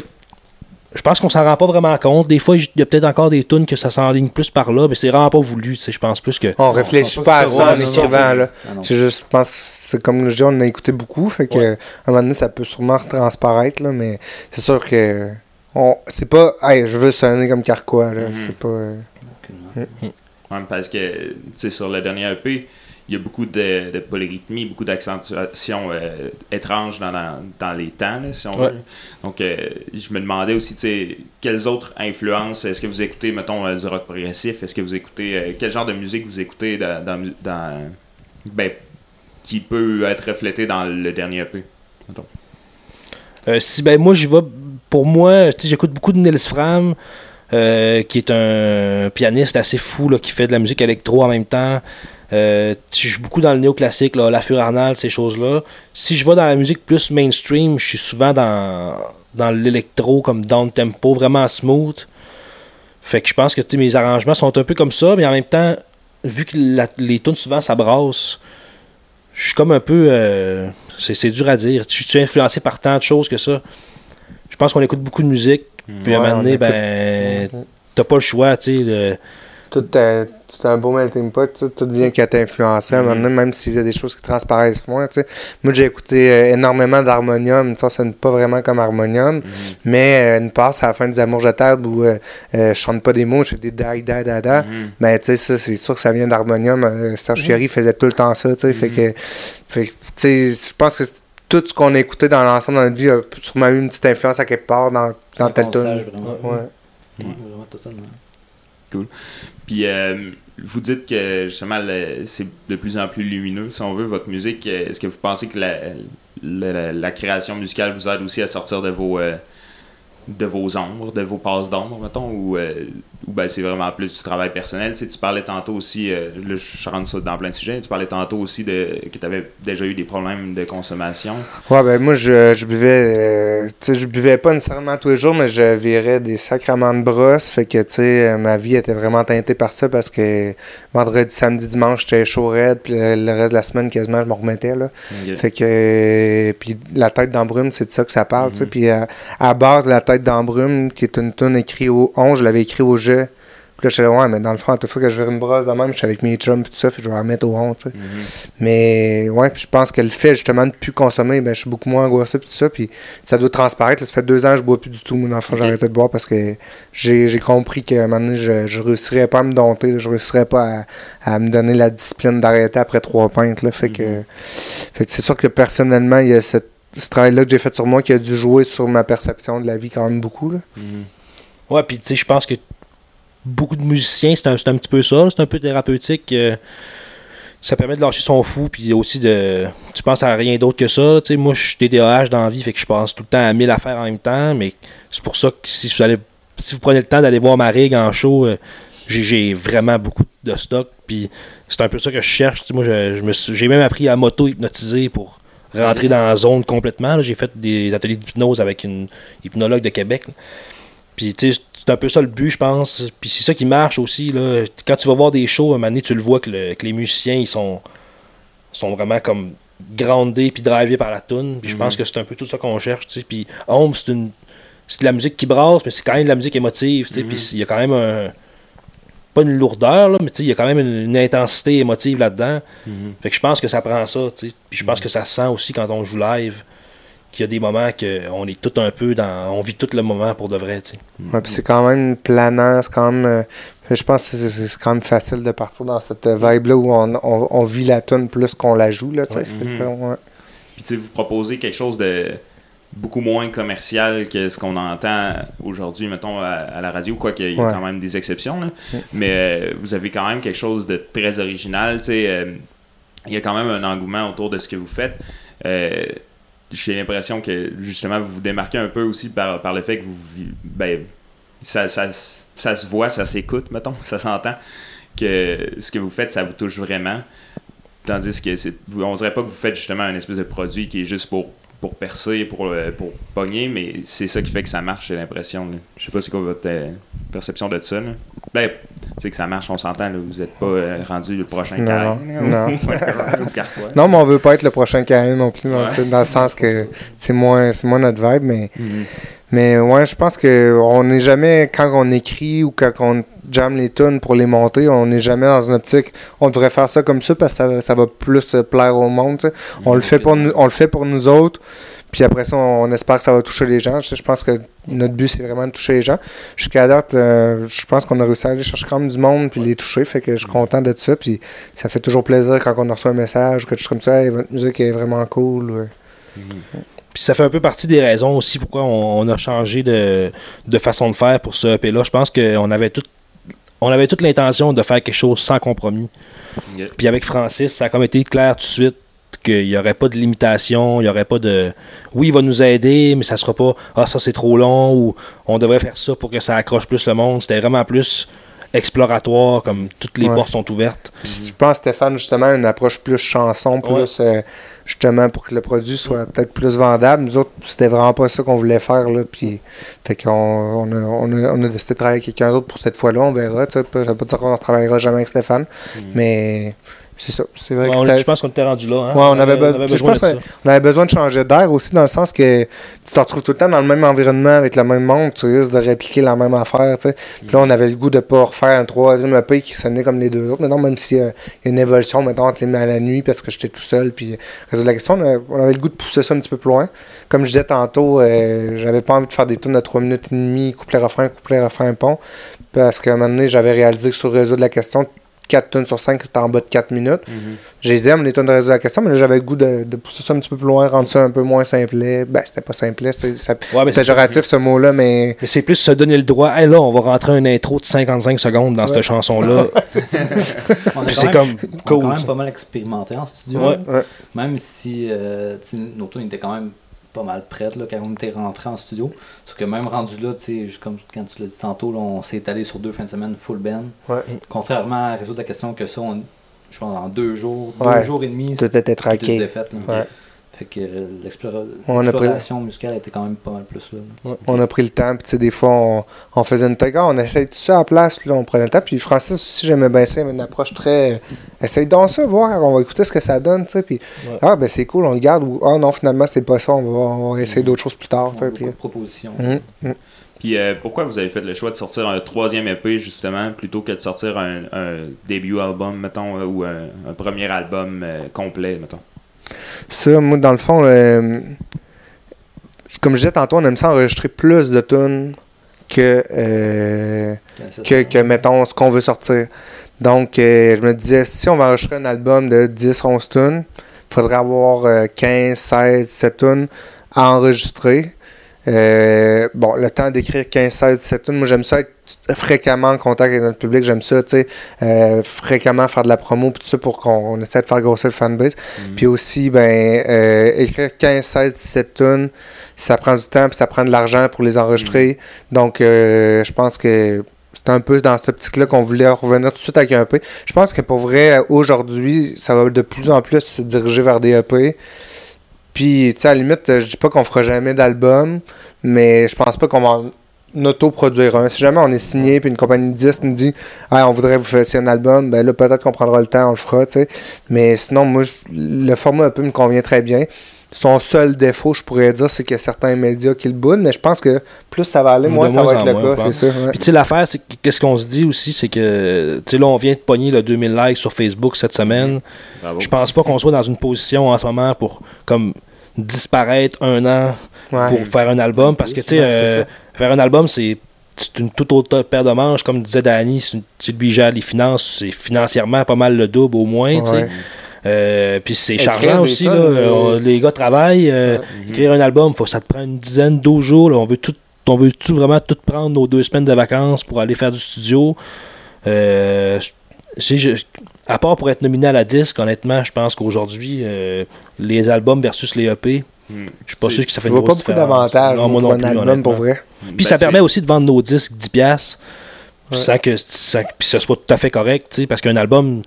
je pense qu'on s'en rend pas vraiment compte. Des fois, il y a peut-être encore des tunes que ça s'enligne plus par là, mais c'est vraiment pas voulu. tu sais. Je pense plus que. On réfléchit pas pas à ça en écrivant. va. Là. Ah. C'est juste, je pense, c'est comme je dis, on a écouté beaucoup, fait que Ouais. à un moment donné, ça peut sûrement transparaître, là, mais c'est sûr que on, c'est pas, hey, je veux sonner comme Carquois, là, Mhm. c'est pas. euh, Ouais, parce que, tu sais, sur le dernier EP, il y a beaucoup de, de polyrythmie, beaucoup d'accentuation euh, étrange dans, dans, dans les temps, là, si on Ouais. veut. Donc, euh, je me demandais aussi, tu sais, quelles autres influences, est-ce que vous écoutez, mettons, euh, du rock progressif, est-ce que vous écoutez, euh, quel genre de musique vous écoutez dans, dans, dans- ben, qui peut être reflété dans le dernier EP, mettons? Euh, si ben moi j'y vais pour moi, j'écoute beaucoup de Nils Fram, euh, qui est un pianiste assez fou là, qui fait de la musique électro en même temps. Euh, je joue beaucoup dans le néoclassique, là, la ces choses-là. Si je vais dans la musique plus mainstream, je suis souvent dans, dans l'électro comme down tempo, vraiment smooth. Fait que je pense que mes arrangements sont un peu comme ça, mais en même temps, vu que les tunes souvent ça brasse, je suis comme un peu. euh, c'est dur à dire. Je suis influencé par tant de choses que ça. Je pense qu'on écoute beaucoup de musique, puis à un moment on donné, écoute- ben, t'as pas le choix, tu sais. le- Tout, euh, c'est un beau melting pot, tout vient qu'à t'influencer, à un moment donné, même s'il y a des choses qui transparaissent moins, tu sais. Moi, j'ai écouté euh, énormément d'harmonium, ça sonne pas vraiment comme harmonium, mais euh, une passe à la fin des Amours jetables où euh, euh, je chante pas des mots, je fais des da da da da. Mhm. Ben, tu sais, ça, c'est sûr que ça vient d'harmonium. Euh, Serge Fiori faisait tout le temps ça, tu sais. Fait que, fait que, tu sais, je pense que c'est- tout ce qu'on a écouté dans l'ensemble de notre vie a sûrement eu une petite influence à quelque part dans, dans un tel vraiment. Ouais. Ouais, vraiment, totalement. Puis euh, vous dites que justement le- c'est de plus en plus lumineux, si on veut, votre musique. Est-ce que vous pensez que la, la, la création musicale vous aide aussi à sortir de vos euh, de vos ombres, de vos passes d'ombre, mettons, ou, euh, ou ben, c'est vraiment plus du travail personnel? Tu, sais, tu parlais tantôt aussi, euh, là je rentre ça dans plein de sujets, tu parlais tantôt aussi de que tu avais déjà eu des problèmes de consommation. Ouais, ben moi, je, je buvais. euh, tu sais, je buvais pas nécessairement tous les jours, mais je virais des sacrements de brosse. Fait que, tu sais, euh, ma vie était vraiment teintée par ça parce que vendredi, samedi, dimanche, j'étais chaud raide. Puis le, reste de la semaine, quasiment, je m'en remettais, là. Fait que. puis la tête d'embrume, c'est de ça que ça parle, tu sais. Mhm. Puis à, à base, la tête d'embrume, qui est une tune écrite au 11, je l'avais écrit au jeu. Puis là, je là, ouais, mais dans le fond, à toute fois que je vire une brosse de même, je suis avec mes chums, puis tout ça, puis je vais la remettre au 11, tu sais. Mhm. Mais ouais, puis je pense que le fait justement de plus consommer, ben, je suis beaucoup moins angoissé puis tout ça, puis ça doit transparaître. là. ça fait deux ans que je bois plus du tout. Dans fond, Ok. j'ai arrêté de boire parce que j'ai compris qu'à un moment donné, je, je réussirais pas à me dompter, là. je réussirais pas à, à me donner la discipline d'arrêter après trois pintes. Là. Fait, que, Mhm. fait que c'est sûr que personnellement, il y a cette- ce travail-là que j'ai fait sur moi qui a dû jouer sur ma perception de la vie quand même beaucoup. Là. Mhm. Ouais, puis tu sais, je pense que beaucoup de musiciens, c'est un, un petit peu ça. C'est un peu thérapeutique. euh, ça permet de lâcher son fou, puis aussi de. Tu penses à rien d'autre que ça. Tu sais, moi, je suis TDAH dans la vie, fait que je pense tout le temps à mille affaires en même temps, mais c'est pour ça que si vous, allez, si vous prenez le temps d'aller voir ma rig en show, euh, j'ai- vraiment beaucoup de stock, puis c'est un peu ça que je cherche. Moi, j'ai même appris à m'auto-hypnotiser pour rentrer dans la zone complètement. J'ai fait des ateliers d'hypnose avec une hypnologue de Québec. là. Puis, tu sais, c'est un peu ça le but, je pense. Puis c'est ça qui marche aussi. Là. Quand tu vas voir des shows, à un moment donné, tu le vois que, le- que les musiciens, ils sont, sont vraiment comme groundés puis drivés par la tune. Puis je pense que c'est un peu tout ça qu'on cherche. tu sais. Puis Home, c'est une c'est de la musique qui brasse, mais c'est quand même de la musique émotive. tu sais. Puis il y a quand même un. Pas une lourdeur, là, mais tu sais, il y a quand même une, une intensité émotive là-dedans. Fait que je pense que ça prend ça. tu sais. Puis je pense que ça se sent aussi quand on joue live. Qu'il y a des moments qu'on est tout un peu dans. On vit tout le moment pour de vrai. tu sais. Ouais, puis c'est quand même planant, c'est quand même. euh, je pense que c'est- quand même facile de partir dans cette vibe-là où on, on, on vit la tune plus qu'on la joue, là, tu sais. Fait ouais. Puis tu sais, vous proposez quelque chose de beaucoup moins commercial que ce qu'on entend aujourd'hui, mettons, à, à la radio, quoi qu'il y a Ouais. quand même des exceptions. là. Mais euh, vous avez quand même quelque chose de très original. euh, Il y a quand même un engouement autour de ce que vous faites. Euh, J'ai l'impression que justement vous vous démarquez un peu aussi par, par le fait que vous ben, ça, ça, ça se voit, ça s'écoute, mettons, ça s'entend que ce que vous faites, ça vous touche vraiment. Tandis que on dirait pas que vous faites justement un espèce de produit qui est juste pour, pour percer, pour, euh, pour pogner, mais c'est ça qui fait que ça marche, j'ai l'impression. Je sais pas c'est quoi votre euh, perception de ça. Là. Ben, tu sais que ça marche, on s'entend, vous êtes pas euh, rendu le prochain Non, carré. non. Mais on veut pas être le prochain carré non plus, Ouais. dans le sens que c'est moins, c'est moins notre vibe, mais, Mhm. Mais ouais, je pense que on n'est jamais, quand on écrit ou quand on jamme les tunes pour les monter, on n'est jamais dans une optique, on devrait faire ça comme ça parce que ça, ça va plus plaire au monde, sais. On le fait pour nous, on le fait pour nous autres. Puis après ça, on espère que ça va toucher les gens. Je, pense que notre but, c'est vraiment de toucher les gens. Jusqu'à date, euh, je pense qu'on a réussi à aller chercher quand même du monde puis les toucher. Fait que je suis content de ça. Puis ça fait toujours plaisir quand on reçoit un message ou quelque chose comme ça. Votre musique est vraiment cool. ouais. Puis ça fait un peu partie des raisons aussi pourquoi on, on a changé de, de façon de faire pour ce EP-là. Je pense qu'on avait tout. On avait toute l'intention de faire quelque chose sans compromis. Yeah. Puis avec Francis, ça a comme été clair tout de suite qu'il n'y aurait pas de limitation, il n'y aurait pas de. Oui, il va nous aider, mais ça sera pas Ah, ça c'est trop long ou on devrait faire ça pour que ça accroche plus le monde. C'était vraiment plus exploratoire, comme toutes les Ouais. portes sont ouvertes. Puis je pense, Stéphane, justement, une approche plus chanson, plus euh, justement pour que le produit soit peut-être plus vendable. Nous autres, c'était vraiment pas ça qu'on voulait faire. Là, puis, fait qu'on on a, on a, on a décidé de travailler avec quelqu'un d'autre pour cette fois-là. On verra. tu sais, Ça veut pas dire qu'on ne travaillera jamais avec Stéphane. Mais c'est ça. C'est vrai Ouais, que on- ça- je pense qu'on était rendu là. hein. Ouais, on avait, besoin- je pense qu'on avait besoin de changer d'air aussi, dans le sens que tu te retrouves tout le temps dans le même environnement avec le même monde, tu risques de répliquer la même affaire. tu sais. Puis là, on avait le goût de pas refaire un troisième EP qui sonnait comme les deux autres. Maintenant, même s'il y a une évolution, mettons, entre les à la nuit parce que j'étais tout seul, puis résoudre la question, on avait, on avait le goût de pousser ça un petit peu plus loin. Comme je disais tantôt, euh, j'avais pas envie de faire des tours de 3 minutes et demie, couplet-refrain, couplet-refrain, pont, parce qu'à un moment donné, j'avais réalisé que sur résoudre la question, 4 tonnes sur 5 c'était en bas de 4 minutes. J'ai les aime, les tonnes de résoudre la question, mais là, j'avais le goût de, de pousser ça un petit peu plus loin, rendre ça un peu moins simplet. Ben, c'était pas simplet, c'était ça- Ouais, mais c'est c'est péjoratif ce mot-là, mais Mais c'est plus se donner le droit. Hey, là, on va rentrer un intro de 55 secondes dans cette chanson-là. C'est comme on a quand même ça. pas mal expérimenté en studio. Ouais. Ouais. Même si euh, nos tunes étaient quand même pas mal prêtes là, quand on était rentré en studio. Parce que même rendu là, tu sais, juste comme quand tu l'as dit tantôt, là, on s'est étalé sur deux fins de semaine full band. Ouais. Contrairement à résoudre la question que ça, on- je pense en deux jours, Ouais. deux jours et demi, tout était tout traqué. était fait. là. Ouais. Fait que l'exploration musicale était quand même pas mal plus là. On a pris le temps, puis tu sais, des fois, on, on faisait une take, ah, on essaye tout ça à place, puis on prenait le temps. Puis Francis aussi, j'aimais bien ça, il avait une approche très. Essaye donc ça, voir, on va écouter ce que ça donne, tu sais. Puis, Ouais. ah, ben c'est cool, on le garde, ou ah non, finalement, c'est pas ça, on va, on va essayer d'autres choses plus tard, tu sais. Puis, propositions. hum, hum. Puis euh, pourquoi vous avez fait le choix de sortir un troisième EP justement plutôt que de sortir un, un début album, mettons, euh, ou un, un premier album euh, complet, mettons? Ça, moi, dans le fond, euh, comme je disais tantôt, on aime ça enregistrer plus de tunes que, euh, que, que, mettons, ce qu'on veut sortir. Donc, euh, je me disais, si on va enregistrer un album de 10-11 tunes, il faudrait avoir euh, 15, 16, 17 tunes à enregistrer. Bon, le temps d'écrire 15, 16, 17 tunes, moi j'aime ça être fréquemment en contact avec notre public. J'aime ça, tu sais, euh, fréquemment faire de la promo, puis tout ça pour qu'on essaie de faire grossir le fanbase. Mhm. Puis aussi, ben, euh, écrire 15, 16, 17 tonnes, ça prend du temps, puis ça prend de l'argent pour les enregistrer. Donc, euh, je pense que c'est un peu dans cette optique-là qu'on voulait revenir tout de suite avec un EP. Je pense que pour vrai, aujourd'hui, ça va de plus en plus se diriger vers des EP. Puis, tu sais, à la limite, je dis pas qu'on fera jamais d'album, mais je pense pas qu'on va en auto-produire un. Si jamais on est signé, puis une compagnie de disques nous dit ah, on voudrait vous faire un album, ben là, peut-être qu'on prendra le temps, on le fera, tu sais. Mais sinon, moi, je- le format EP me convient très bien. Son seul défaut, je pourrais dire, c'est qu'il y a certains médias qui le boudent, mais je pense que plus ça va aller, moins ça va être le moins, cas, c'est ça. ouais. Puis tu sais, l'affaire, c'est que qu'est-ce qu'on se dit aussi, c'est que, tu sais, là, on vient de pogner le 2000 likes sur Facebook cette semaine. Je pense pas qu'on soit dans une position en ce moment pour, comme, disparaître un an Ouais. pour faire un album, parce que, tu sais, euh, faire un album, c'est c'est une toute autre paire de manches, comme disait Danny, c'est lui qui gère les finances, c'est financièrement pas mal le double au moins, tu sais. Euh, puis c'est chargeant aussi, tonnes, là. euh, les gars travaillent, euh, écrire un album, faut, ça te prend une dizaine, 12 jours, là. on veut tout on veut tout vraiment tout prendre nos deux semaines de vacances pour aller faire du studio. Je- à part pour être nominé à la disque, honnêtement, je pense qu'aujourd'hui, euh, les albums versus les EP, Hmm. je suis pas sûr que ça fait Je une vois pas grosse beaucoup d'avantages Non, moi non un plus, album, pour vrai. Puis Ben, ça c'est- permet aussi de vendre nos disques 10$, piastres, Ouais. sans que, sans que- puis ce soit tout à fait correct, tu sais, parce qu'un album,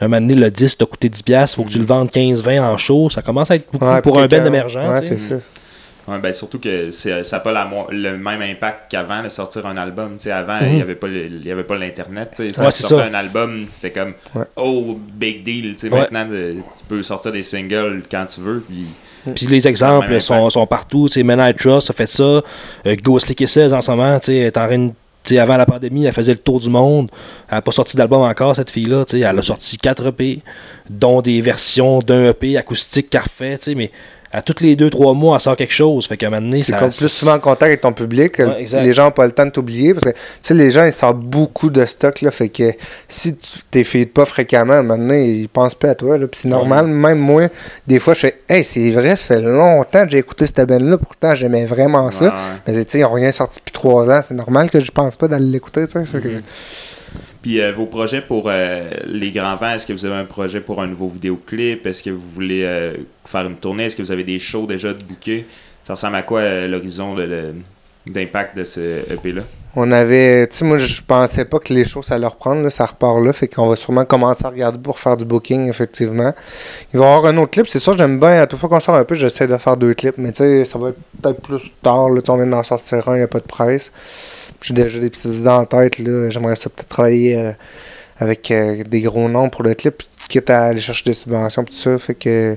un moment donné, le disque t'a coûté 10$, piastres, faut que tu le vendes 15-20$ en show, ça commence à être beaucoup Ouais, pour un band émergent. Ouais, c'est ça. Ouais, ben surtout que ça n'a pas la le même impact qu'avant de sortir un album. Avant, il Mhm. n'y avait pas le- il y avait pas l'Internet. Quand Ouais, tu sortais un album, c'était comme Ouais. Oh, big deal. Maintenant, tu peux sortir des singles quand tu veux. Puis, Puis les exemples sont, sont partout. Men I Trust a fait ça. Euh, Ghostly Kisses en ce moment, est en train avant la pandémie, elle faisait le tour du monde. Elle n'a pas sorti d'album encore, cette fille-là. Elle a sorti 4 EP, dont des versions d'un EP acoustique qu'elle refait. tu sais, Mais à tous les 2-3 mois, elle sort quelque chose. Fait qu'à un moment donné, C'est ça- comme plus souvent en contact avec ton public. Ouais, les gens n'ont pas le temps de t'oublier. Parce que, tu sais, les gens, ils sortent beaucoup de stock. Là, fait que si tu t'es fait pas fréquemment, maintenant, ils pensent pas à toi. Là, c'est normal. Même moi, des fois, je fais Hey, c'est vrai, ça fait longtemps que j'ai écouté cette band-là. Pourtant, j'aimais vraiment ça. ouais. Mais tu sais, ils n'ont rien sorti depuis trois ans. C'est normal que je pense pas d'aller l'écouter. tu sais. Puis euh, vos projets pour euh, les grands vents, est-ce que vous avez un projet pour un nouveau vidéoclip? Est-ce que vous voulez euh, faire une tournée? Est-ce que vous avez des shows déjà de bouquets? Ça ressemble à quoi l'horizon de- de- d'impact de ce EP-là? On avait, tu sais, moi, je pensais pas que les shows, ça allait reprendre, là, ça repart là, fait qu'on va sûrement commencer à regarder pour faire du booking, effectivement. Il va y avoir un autre clip, c'est sûr, j'aime bien, à toute fois qu'on sort un peu, j'essaie de faire deux clips, mais tu sais, ça va être peut-être plus tard, là, on vient d'en sortir un, il n'y a pas de presse. J'ai déjà des petites idées en tête, là, j'aimerais ça peut-être travailler euh, avec euh, des gros noms pour le clip, quitte à aller chercher des subventions, tout ça, fait que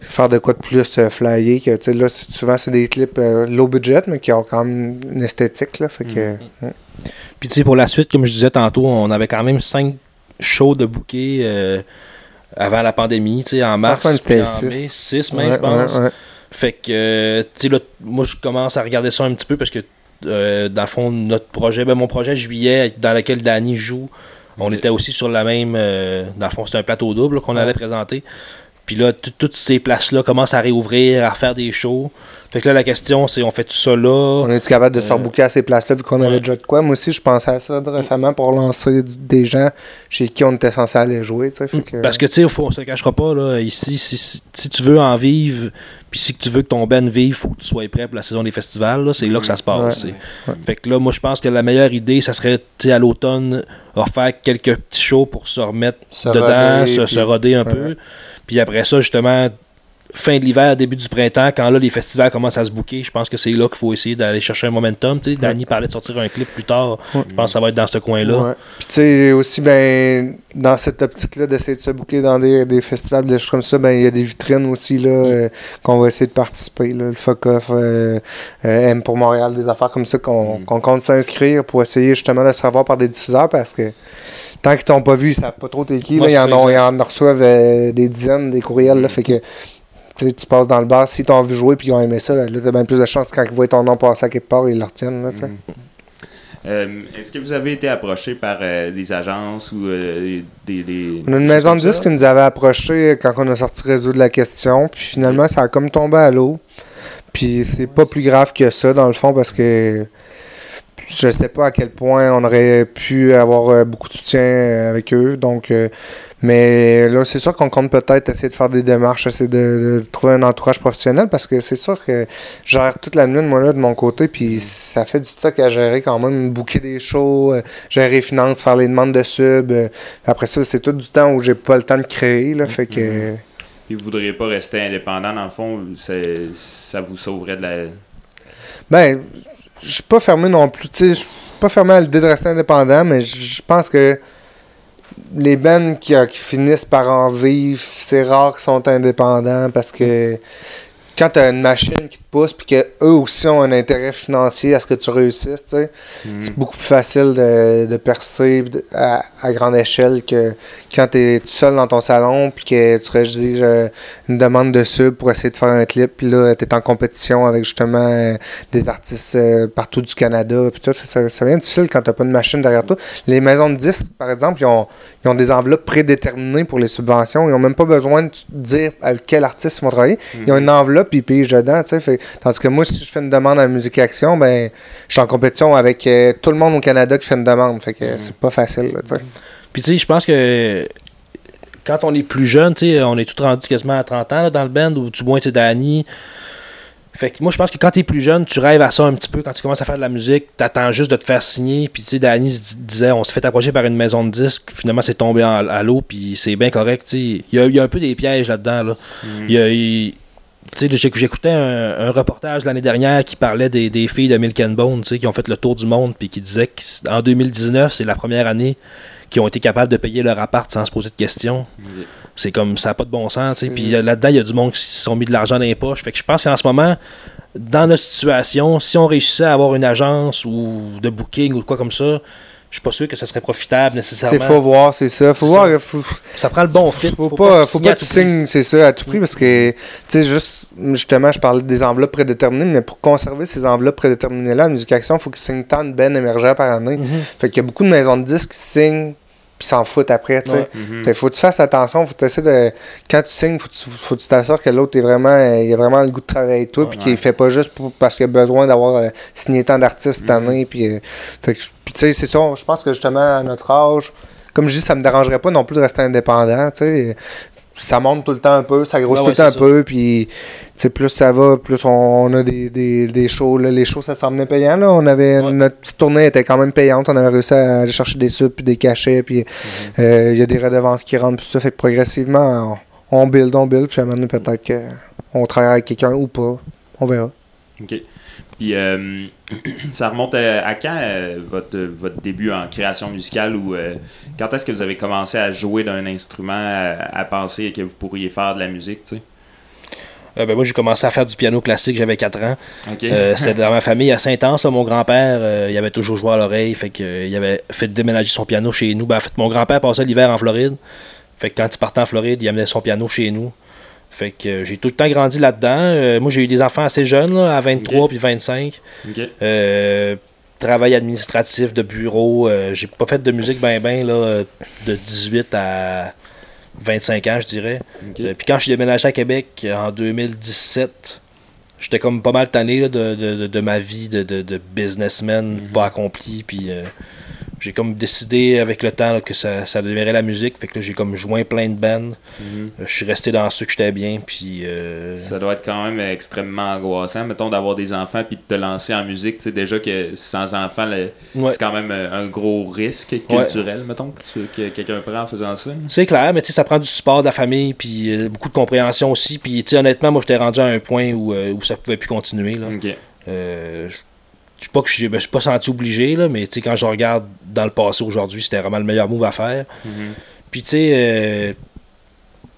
faire de quoi de plus euh, flyé, que, tu sais, là, c'est- souvent, c'est des clips euh, low budget, mais qui ont quand même une esthétique, là, fait que... Puis tu sais, pour la suite, comme je disais tantôt, on avait quand même 5 shows de bouquets euh, avant la pandémie, tu sais, en mars, en six. mai, 6 même, Ouais, je pense. ouais, ouais. Fait que, tu sais, là, moi, je commence à regarder ça un petit peu parce que, euh, dans le fond, notre projet, ben, mon projet juillet, dans lequel Danny joue, on était aussi sur la même. euh, dans le fond, c'était un plateau double qu'on allait présenter. Puis là, tout- toutes ces places-là commencent à réouvrir, à refaire des shows. Fait que là, la question, c'est on fait tout ça là? On est capable de se Euh, rebooker à ces places-là vu qu'on avait déjà de quoi? Moi aussi, je pensais à ça récemment pour lancer des gens chez qui on était censé aller jouer. fait que- Parce que, tu sais, on se le cachera pas, là, ici, si, si, si tu veux en vivre, puis si tu veux que ton band vive, faut que tu sois prêt pour la saison des festivals, là, c'est là que ça se passe. Ouais. Fait que là, moi, je pense que la meilleure idée, ça serait, tu sais, à l'automne, refaire quelques petits shows pour se remettre Se dedans, roder, se, puis- se roder un ouais. peu. Puis après ça, justement, fin de l'hiver, début du printemps, quand là, les festivals commencent à se bouquer, je pense que c'est là qu'il faut essayer d'aller chercher un momentum. Tu sais, Danny parlait de sortir un clip plus tard. Ouais. Je pense que ça va être dans ce coin-là. Ouais. Puis tu sais, aussi, ben, dans cette optique-là, d'essayer de se booker dans des, des festivals, des choses comme ça, ben, il y a des vitrines aussi, là, euh, qu'on va essayer de participer, là, le Fuck Off, euh, euh, M pour Montréal, des affaires comme ça, qu'on Mm. qu'on compte s'inscrire pour essayer justement de se savoir par des diffuseurs, parce que tant qu'ils t'ont pas vu, ils savent pas trop t'es qui, là, ils, en ont, ils en reçoivent des dizaines, des courriels, là, fait que tu sais, tu passes dans le bar, s'ils t'ont vu jouer puis ils ont aimé ça, là, t'as bien plus de chances quand ils voient ton nom passer à quelque part, ils le retiennent, là, tu sais. Mhm. Euh, Est-ce que vous avez été approché par euh, des agences ou euh, des, des- On a une maison de disques qui nous avait approché quand on a sorti Résoudre la question. Puis finalement, ça a comme tombé à l'eau. Puis c'est pas plus grave que ça, dans le fond, parce que je sais pas à quel point on aurait pu avoir euh, beaucoup de soutien euh, avec eux. Donc, euh, mais là, c'est sûr qu'on compte peut-être essayer de faire des démarches, essayer de, de trouver un entourage professionnel parce que c'est sûr que je gère toute la nuit, moi, là, de mon côté. Puis ça fait du stock à gérer quand même, booker des shows, gérer les finances, faire les demandes de sub. après ça, c'est tout du temps où j'ai pas le temps de créer. Là, fait que. Puis vous voudriez pas rester indépendant, dans le fond, ça vous sauverait de la. Ben, je suis pas fermé non plus. Je suis pas fermé à l'idée de rester indépendant, mais je je pense que les bands qui, qui finissent par en vivre, c'est rare qu'ils sont indépendants parce que quand tu as une machine qui te pousse puis qu'eux aussi ont un intérêt financier à ce que tu réussisses, tu sais, c'est beaucoup plus facile de, de percer à, à grande échelle que quand tu es tout seul dans ton salon puis que tu rédiges euh, une demande de sub pour essayer de faire un clip puis là tu es en compétition avec justement euh, des artistes euh, partout du Canada puis tout ça, ça devient difficile quand t'as pas de machine derrière toi. Les maisons de disques par exemple, ils ont, ils ont des enveloppes prédéterminées pour les subventions, ils ont même pas besoin de dire avec quel artiste ils vont travailler. Ils ont une enveloppe puis ils pigent dedans, tu sais, fait- tandis que moi si je fais une demande à Musique Action, ben je suis en compétition avec euh, tout le monde au Canada qui fait une demande, fait que euh, c'est pas facile, là, tu sais. Puis tu sais, je pense que quand on est plus jeune, tu sais, on est tout rendu quasiment à 30 ans là, dans le band, ou du moins tu Danny. Fait que moi je pense que quand t'es plus jeune, tu rêves à ça un petit peu. Quand tu commences à faire de la musique, t'attends juste de te faire signer. Puis tu sais, Danny disait, on se fait approcher par une maison de disques. Finalement, c'est tombé en- à l'eau, puis c'est bien correct. tu sais. Il y a, il y a un peu des pièges là-dedans. Là. Il y a- il- J'écoutais un, un reportage l'année dernière qui parlait des, des filles de Milk and Bone tu sais, qui ont fait le tour du monde puis qui disaient qu'en 2019, c'est la première année qui ont été capables de payer leur appart sans se poser de questions. C'est comme ça n'a pas de bon sens. tu sais. Puis euh, là-dedans, il y a du monde qui se sont mis de l'argent dans les poches. Fait que je pense qu'en ce moment, dans notre situation, si on réussissait à avoir une agence ou de booking ou quoi comme ça, je suis pas sûr que ça serait profitable C'est nécessairement. faut voir, c'est ça. Faut voir, ça. faut, Ça prend le bon fit. faut, pas, faut signer à pas que tu signes, c'est ça, à tout prix, parce que, tu sais, juste, justement, je parlais des enveloppes prédéterminées, mais pour conserver ces enveloppes prédéterminées-là, à Musique Action, il faut qu'ils signent tant de bennes émergents par année. Mhm. Fait qu'il y a beaucoup de maisons de disques qui signent, puis s'en foutent après, tu sais. Ouais. Mhm. Fait faut que tu fasses attention, faut que de. Quand tu signes, faut que tu faut que tu t'assures que l'autre est vraiment. euh, il a vraiment le goût de travailler avec toi, puis Ouais. qu'il fait pas juste pour- parce qu'il a besoin d'avoir euh, signé tant d'artistes cette année. Puis, euh, fait que, puis tu sais, c'est ça, je pense que justement, à notre âge, comme je dis, ça me dérangerait pas non plus de rester indépendant, tu sais. Ça monte tout le temps un peu, ça grossit Ouais, ouais, tout le temps un peu, puis plus ça va, plus on, a des, des, des shows. Là. Les shows, ça semblait payant. Là. On avait, Ouais. Notre petite tournée était quand même payante. On avait réussi à aller chercher des subs, puis des cachets, puis euh, il y a des redevances qui rentrent, puis ça. Fait que progressivement, on, on build, on build, puis à un moment donné, peut-être qu'on travaille avec quelqu'un ou pas. On verra. OK. Puis euh, ça remonte à, à quand euh, votre, votre début en création musicale ou euh, quand est-ce que vous avez commencé à jouer d'un instrument, à, à penser que vous pourriez faire de la musique, tu sais? Ben, moi, j'ai commencé à faire du piano classique, j'avais 4 ans. C'était dans ma famille à Saint-Anse, mon grand-père, il avait toujours joué à l'oreille, fait que, il avait fait déménager son piano chez nous. Ben, en fait, mon grand-père passait l'hiver en Floride, fait que quand il partait en Floride, il amenait son piano chez nous. Fait que euh, j'ai tout le temps grandi là-dedans. Euh, moi, j'ai eu des enfants assez jeunes, là, à 23 Ok. puis 25. OK. Euh, travail administratif de bureau. j'ai pas fait de musique ben ben là, de 18 à 25 ans, je dirais. Puis quand je suis déménagé à Québec en 2017, j'étais comme pas mal tanné là, de, de, de- de ma vie de, de, de businessman pas accompli. Puis euh, j'ai comme décidé avec le temps là, que ça, ça deviendrait la musique. Fait que là, j'ai comme joint plein de bands. Mhm. Euh, Je suis resté dans ceux que j'étais bien. Puis euh, Ça doit être quand même extrêmement angoissant, mettons, d'avoir des enfants puis de te lancer en musique. Tu sais, déjà que sans enfants, ouais. c'est quand même euh, un gros risque culturel, mettons, que, quelqu'un prend en faisant ça. C'est clair, mais tu sais, ça prend du support de la famille, puis euh, beaucoup de compréhension aussi. Puis, tu sais, honnêtement, moi, j'étais rendu à un point où, euh, où ça pouvait plus continuer. Là. Euh, je je pas que je me suis pas senti obligé, là, mais quand je regarde dans le passé aujourd'hui, c'était vraiment le meilleur move à faire. Mhm. Puis, tu sais,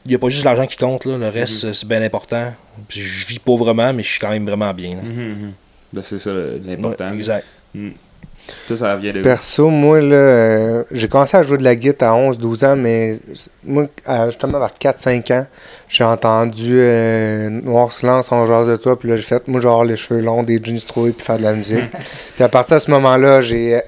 il n'y a pas juste l'argent qui compte, là. le reste, euh, c'est bien important. Je vis pauvrement, mais je suis quand même vraiment bien. là. Mhm, mhm. Ben, c'est ça l'important. Ouais, exact. Tout ça vient de Perso, moi, là, euh, j'ai commencé à jouer de la guitare à 11-12 ans, mais moi, à- justement, vers 4-5 ans, j'ai entendu euh, Noir Silence, on jase de toi, puis là, j'ai fait, moi, genre, les cheveux longs, des jeans troués, puis faire de la musique. puis à partir de ce moment-là, j'ai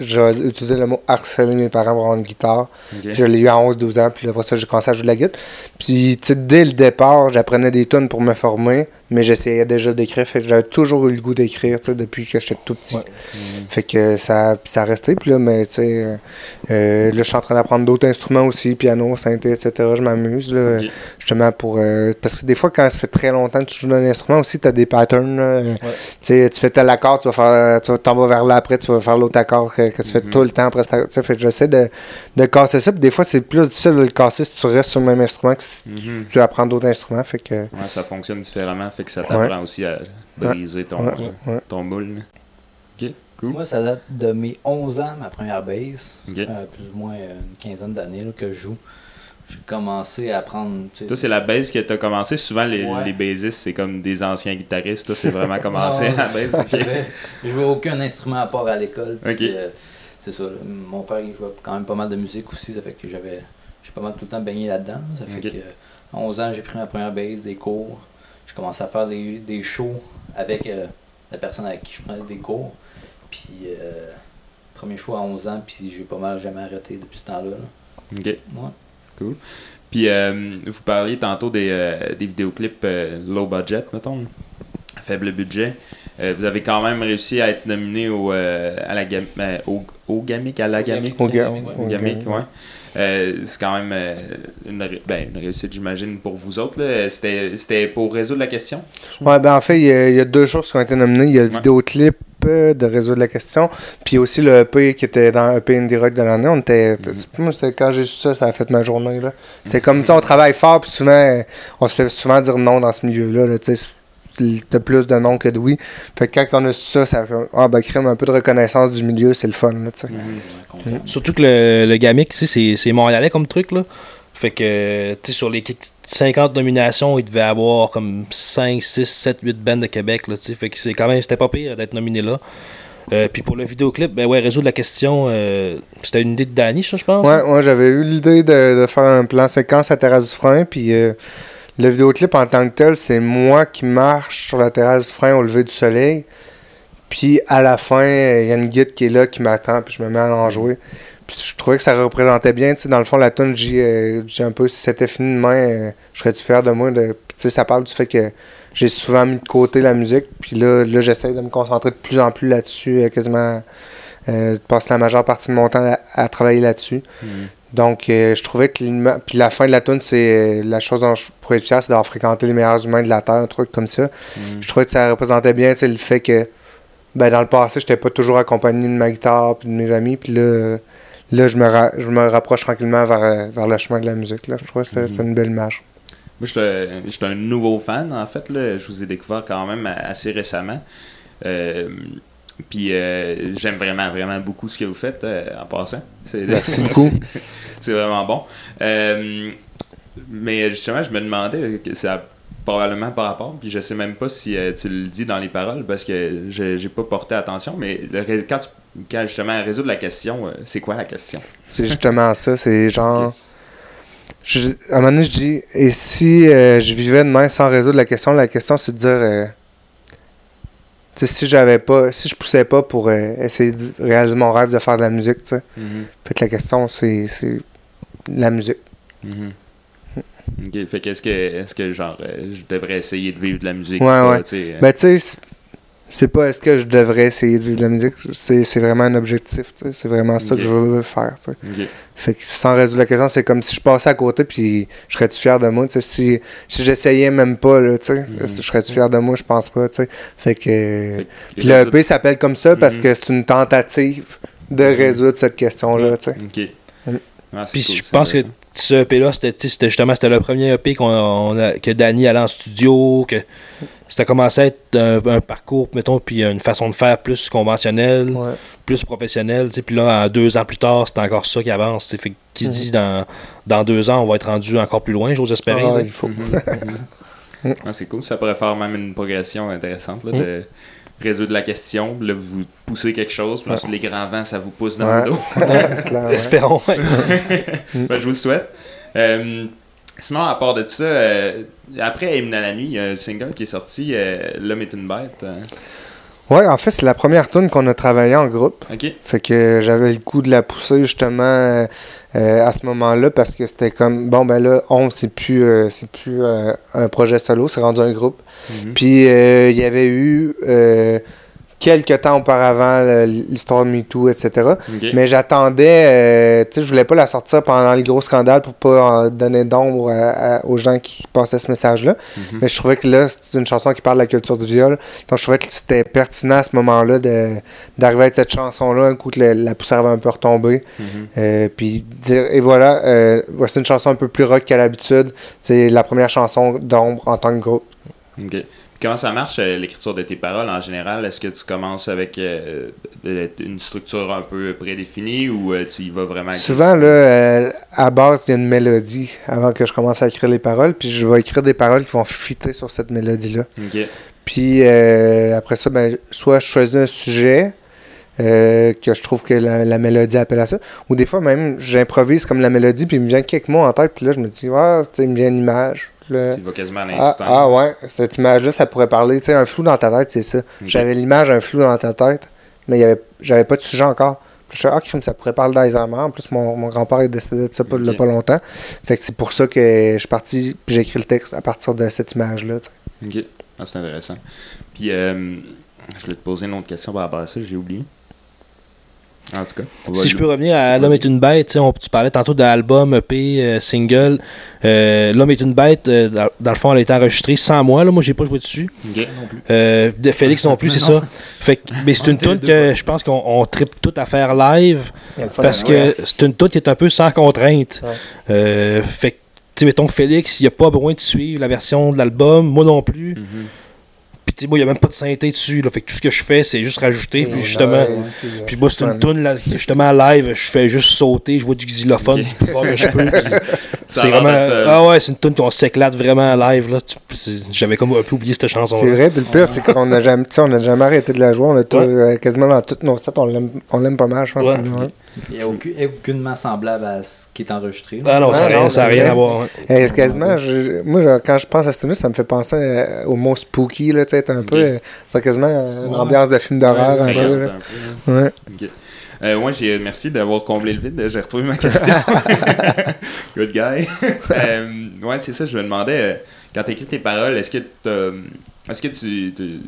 j'ai utilisé le mot harceler mes parents pour avoir une guitare. Je l'ai eu à 11-12 ans, puis après ça, j'ai commencé à jouer de la guitare. Puis, tu sais, dès le départ, j'apprenais des tunes pour me former. Mais j'essayais déjà d'écrire. Fait que j'avais toujours eu le goût d'écrire, tu sais, depuis que j'étais tout petit. Ouais. Fait que ça, ça a resté. Puis là, mais tu sais, euh, euh, là, je suis en train d'apprendre d'autres instruments aussi, piano, synthé, etc. Je m'amuse, là, justement pour. euh, parce que des fois, quand ça fait très longtemps que tu joues d'un instrument aussi, tu as des patterns. là, euh, Tu sais, tu fais tel accord, tu vas faire. Tu t'en vas vers là après, tu vas faire l'autre accord que, que tu fais Mhm. tout le temps après. cet. Tu fait que j'essaie de, de casser ça. Puis des fois, c'est plus difficile de le casser si tu restes sur le même instrument que si Mhm. tu apprends d'autres instruments. Fait que. Ouais, ça fonctionne différemment, fait que ça t'apprend aussi à briser ton, Ouais, ouais. ton moule. Ok, cool. Moi, ça date de mes 11 ans, ma première base. Ok. Ça fait euh, plus ou moins euh, une quinzaine d'années là, que je joue. J'ai commencé à apprendre. Toi, c'est la base que t'as commencé. Souvent, les, Ouais. les bassistes, c'est comme des anciens guitaristes. Toi, c'est vraiment commencé Non, à la base. ok. j'avais- Je jouais aucun instrument à part à l'école. euh, c'est ça. là. Mon père, il jouait quand même pas mal de musique aussi. Ça fait que j'avais. J'ai pas mal tout le temps baigné là-dedans. Ça fait que. À 11 ans, j'ai pris ma première base, des cours. J'ai commencé à faire des, des shows avec euh, la personne avec qui je prenais des cours. Puis, euh, premier show à 11 ans, puis j'ai pas mal jamais arrêté depuis ce temps-là. là. Ok. Ouais. Puis, euh, vous parliez tantôt des, euh, des vidéoclips euh, low budget, mettons, faible budget. Euh, vous avez quand même réussi à être nominé au, euh, à la gam- euh, au, au Gamic, à la Gamic? Au Gamic, ga- ouais. Euh, c'est quand même euh, une, ré- ben, une réussite, j'imagine, pour vous autres. C'était pour résoudre la question? Ouais, ben en fait, il y, a, il y a deux choses qui ont été nominées. Il y a le Ouais. vidéoclip euh, de résoudre la question, puis aussi le EP qui était dans EP Indie Rock de l'année. On était, moi, c'était quand j'ai su ça, ça a fait ma journée. C'est comme, tu sais, on travaille fort, puis souvent, on se fait souvent dire non dans ce milieu-là. Là, t'as plus de non que de oui. Fait que quand on a ça, ça fait, ah ben, crème, un peu de reconnaissance du milieu, c'est le fun, là. Surtout que le, le Gamic, c'est c'est montréalais comme truc, là. Fait que, tu sais, sur les 50 nominations, il devait avoir comme 5, 6, 7, 8 bands de Québec, là. Fait que c'est quand même, c'était pas pire d'être nominé là. Euh, puis pour le vidéoclip, ben ouais, résoudre la question, euh, c'était une idée de Danny, ça, je pense. Ouais, ouais, j'avais eu l'idée de, de faire un plan séquence à Terrasse du Frein, puis euh, le vidéoclip en tant que tel, c'est moi qui marche sur la terrasse du frein au lever du soleil. Puis à la fin, il y a une guide qui est là qui m'attend, puis je me mets à en jouer. Puis je trouvais que ça représentait bien, tu sais, dans le fond, la tune j'ai euh, j'ai un peu, si c'était fini demain, euh, je serais-tu de moi. De, puis tu sais, ça parle du fait que j'ai souvent mis de côté la musique, puis là, là j'essaie de me concentrer de plus en plus là-dessus, euh, quasiment, de passer la majeure partie de mon temps à, travailler là-dessus. Mhm. Donc, euh, je trouvais que l'ima- puis la fin de la tune, c'est euh, la chose dont je pourrais être fier, c'est d'avoir fréquenté les meilleurs humains de la Terre, un truc comme ça. Mhm. Je trouvais que ça représentait bien le fait que ben, dans le passé, j'étais pas toujours accompagné de ma guitare puis de mes amis. Puis là, euh, là je, me ra- je me rapproche tranquillement vers, euh, vers le chemin de la musique. Là. Je trouvais que c'était c'était une belle image. Moi, j'étais j'étais un nouveau fan, en fait. Là. Je vous ai découvert quand même assez récemment. Euh, puis euh, j'aime vraiment, vraiment beaucoup ce que vous faites euh, en passant. Merci beaucoup. C'est vraiment bon. Euh, mais justement, je me demandais, ça probablement par rapport, puis je sais même pas si tu le dis dans les paroles parce que je- j'ai pas porté attention, mais le quand, tu- quand justement résoudre la question, c'est quoi la question? C'est justement ça. C'est genre. Je- à un moment donné, je dis et si je vivais demain sans résoudre la question La question, c'est de dire. Si j'avais pas. Si je poussais pas pour euh, essayer de réaliser mon rêve de faire de la musique, tu sais. Fait que la question, c'est c'est la musique. Ok, fait qu'est-ce que, est-ce que genre, euh, je devrais essayer de vivre de la musique Ouais, ouais. tu sais, euh, Ben, tu sais, c'est- pas est-ce que je devrais essayer de vivre de la musique, c'est c'est vraiment un objectif, tu sais. C'est vraiment ça que je veux faire, tu sais. ok. Fait que sans résoudre la question, c'est comme si je passais à côté, puis je serais-tu fier de moi, tu sais. Si, si j'essayais même pas, là, tu sais, Mhm. je serais-tu fier de moi, je pense pas, tu sais. Fait que. Fait que Puis le EP s'appelle comme ça parce Mhm. que c'est une tentative de Mhm. résoudre cette question-là, tu sais. Ok. Ah, Puis cool, je pense que. Ce EP-là, c'était justement c'était le premier EP qu'on on a- que Danny allait en studio, que c'était commencé à être un, un parcours, mettons, puis une façon de faire plus conventionnelle, Ouais. plus professionnelle. tu sais. Puis là, deux ans plus tard, c'est encore ça qui avance. Fait qui Mhm. dit dans, dans deux ans, on va être rendu encore plus loin, j'ose espérer. Ah, il faut. Mhm, mhm. Ah, c'est cool, ça pourrait faire même une progression intéressante là, Mhm. de résoudre la question, là vous poussez quelque chose, puis ensuite les grands vents ça vous pousse dans Ouais. le dos. Espérons. ouais. Ben, je vous le souhaite. Euh, sinon, à part de ça, euh, après Hymne à la nuit, il y a un single qui est sorti, euh, L'homme est une bête. hein. Ouais, en fait, c'est la première tune qu'on a travaillé en groupe. Ok. Fait que j'avais le coup de la pousser justement euh, euh, à ce moment-là parce que c'était comme bon ben là, on c'est plus euh, c'est plus euh, un projet solo, c'est rendu un groupe. Mhm. Puis il y avait eu euh, quelques temps auparavant le- l'histoire de MeToo, etc. Mais j'attendais, euh, tu sais, je voulais pas la sortir pendant les gros scandales pour pas en donner d'ombre aux gens qui passaient ce message-là. Mhm. Mais je trouvais que là, c'est une chanson qui parle de la culture du viol. Donc je trouvais que c'était pertinent à ce moment-là d'arriver avec cette chanson-là, un coup que le- la poussière avait un peu retombé. Mhm. Euh, puis dire, et voilà, euh, voici une chanson un peu plus rock qu'à l'habitude. C'est la première chanson d'ombre en tant que groupe. Comment ça marche euh, l'écriture de tes paroles en général? Est-ce que tu commences avec euh, une structure un peu prédéfinie ou euh, tu y vas vraiment Souvent, là, euh, à base, il y a une mélodie avant que je commence à écrire les paroles. Puis je vais écrire des paroles qui vont fitter sur cette mélodie-là. Puis euh, après ça, ben, soit je choisis un sujet euh, que je trouve que la, la mélodie appelle à ça, ou des fois même j'improvise comme la mélodie, puis il me vient quelques mots en tête, puis là je me dis, ah, tu sais, il me vient une image. Tu vas quasiment à ah, l'instant. ah ouais, cette image-là, ça pourrait parler, tu sais, un flou dans ta tête, c'est ça. J'avais l'image, un flou dans ta tête, mais y avait, j'avais pas de sujet encore. Puis je fais, ah, crime, ça pourrait parler d'Alzheimer. En plus, mon, mon grand-père est décédé de ça pas, il y a Ok. pas longtemps. Fait que c'est pour ça que je suis parti, puis j'ai écrit le texte à partir de cette image-là. Ok. Ah, c'est intéressant. Puis, euh, je voulais te poser une autre question par rapport à ça, j'ai oublié. En tout cas. on va Si je peux revenir à L'homme est une bête, tu sais, on- tu parlais tantôt d'album, EP, euh, single. Euh, L'homme est une bête, euh, dans, dans le fond, elle a été enregistrée sans moi. Là, moi, j'ai pas joué dessus. Ok. Euh, de Félix non plus, c'est ça. Fait que, mais c'est une tune que je pense qu'on on tripe tout à faire live parce que c'est une tune qui est un peu sans contrainte. Ouais. Euh, fait que, tu sais, mettons, Félix, il a pas besoin de suivre la version de l'album, moi non plus. Mhm. Tu moi, il n'y a même pas de synthé dessus. Là, fait que tout ce que je fais, c'est juste rajouter. Puis, justement. Puis moi, c'est une tune là, justement live, je fais juste sauter, je vois du xylophone Ok. du plus fort que je peux. puis C'est vraiment. euh, Ah ouais, c'est une tune qu'on s'éclate vraiment live. là. J'avais comme un peu oublié cette chanson. C'est vrai, puis le pire, c'est qu'on n'a jamais, on a jamais arrêté de la jouer. On a tout- Ouais. euh, quasiment dans toutes nos sets, on l'aime, on l'aime pas mal, je pense. Ouais. Il n'y a aucun- aucunement semblable à ce qui est enregistré. Ah non, ça n'a rien, à voir. hein. Eh, quasiment, je- moi, je- quand je pense à ce tune ça me fait penser euh, au mot spooky, là, tu sais, un peu. C'est quasiment une Ouais. ambiance de film d'horreur, un peu. hâte, là. un peu, là. Ouais. Euh, moi, j'ai merci d'avoir comblé le vide. J'ai retrouvé ma question. Good guy. Euh, ouais, c'est ça. Je me demandais, euh, quand tu écris tes paroles, est-ce que, est-ce que tu, tu-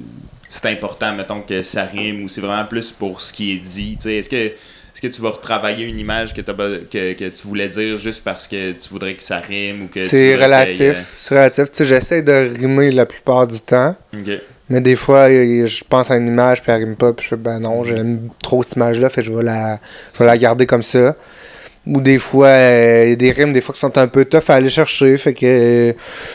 c'est important, mettons, que ça rime ou c'est vraiment plus pour ce qui est dit? Est-ce que, est-ce que tu vas retravailler une image que, tu voulais dire juste parce que tu voudrais que ça rime ou que C'est relatif. C'est relatif. J'essaie de rimer la plupart du temps. euh, ok. Mais des fois, je pense à une image, puis elle rime pas, puis je fais, ben non, j'aime trop cette image-là, fait je vais la, je vais la garder comme ça. Ou des fois, euh, il y a des rimes, des fois, qui sont un peu tough à aller chercher, fait que euh,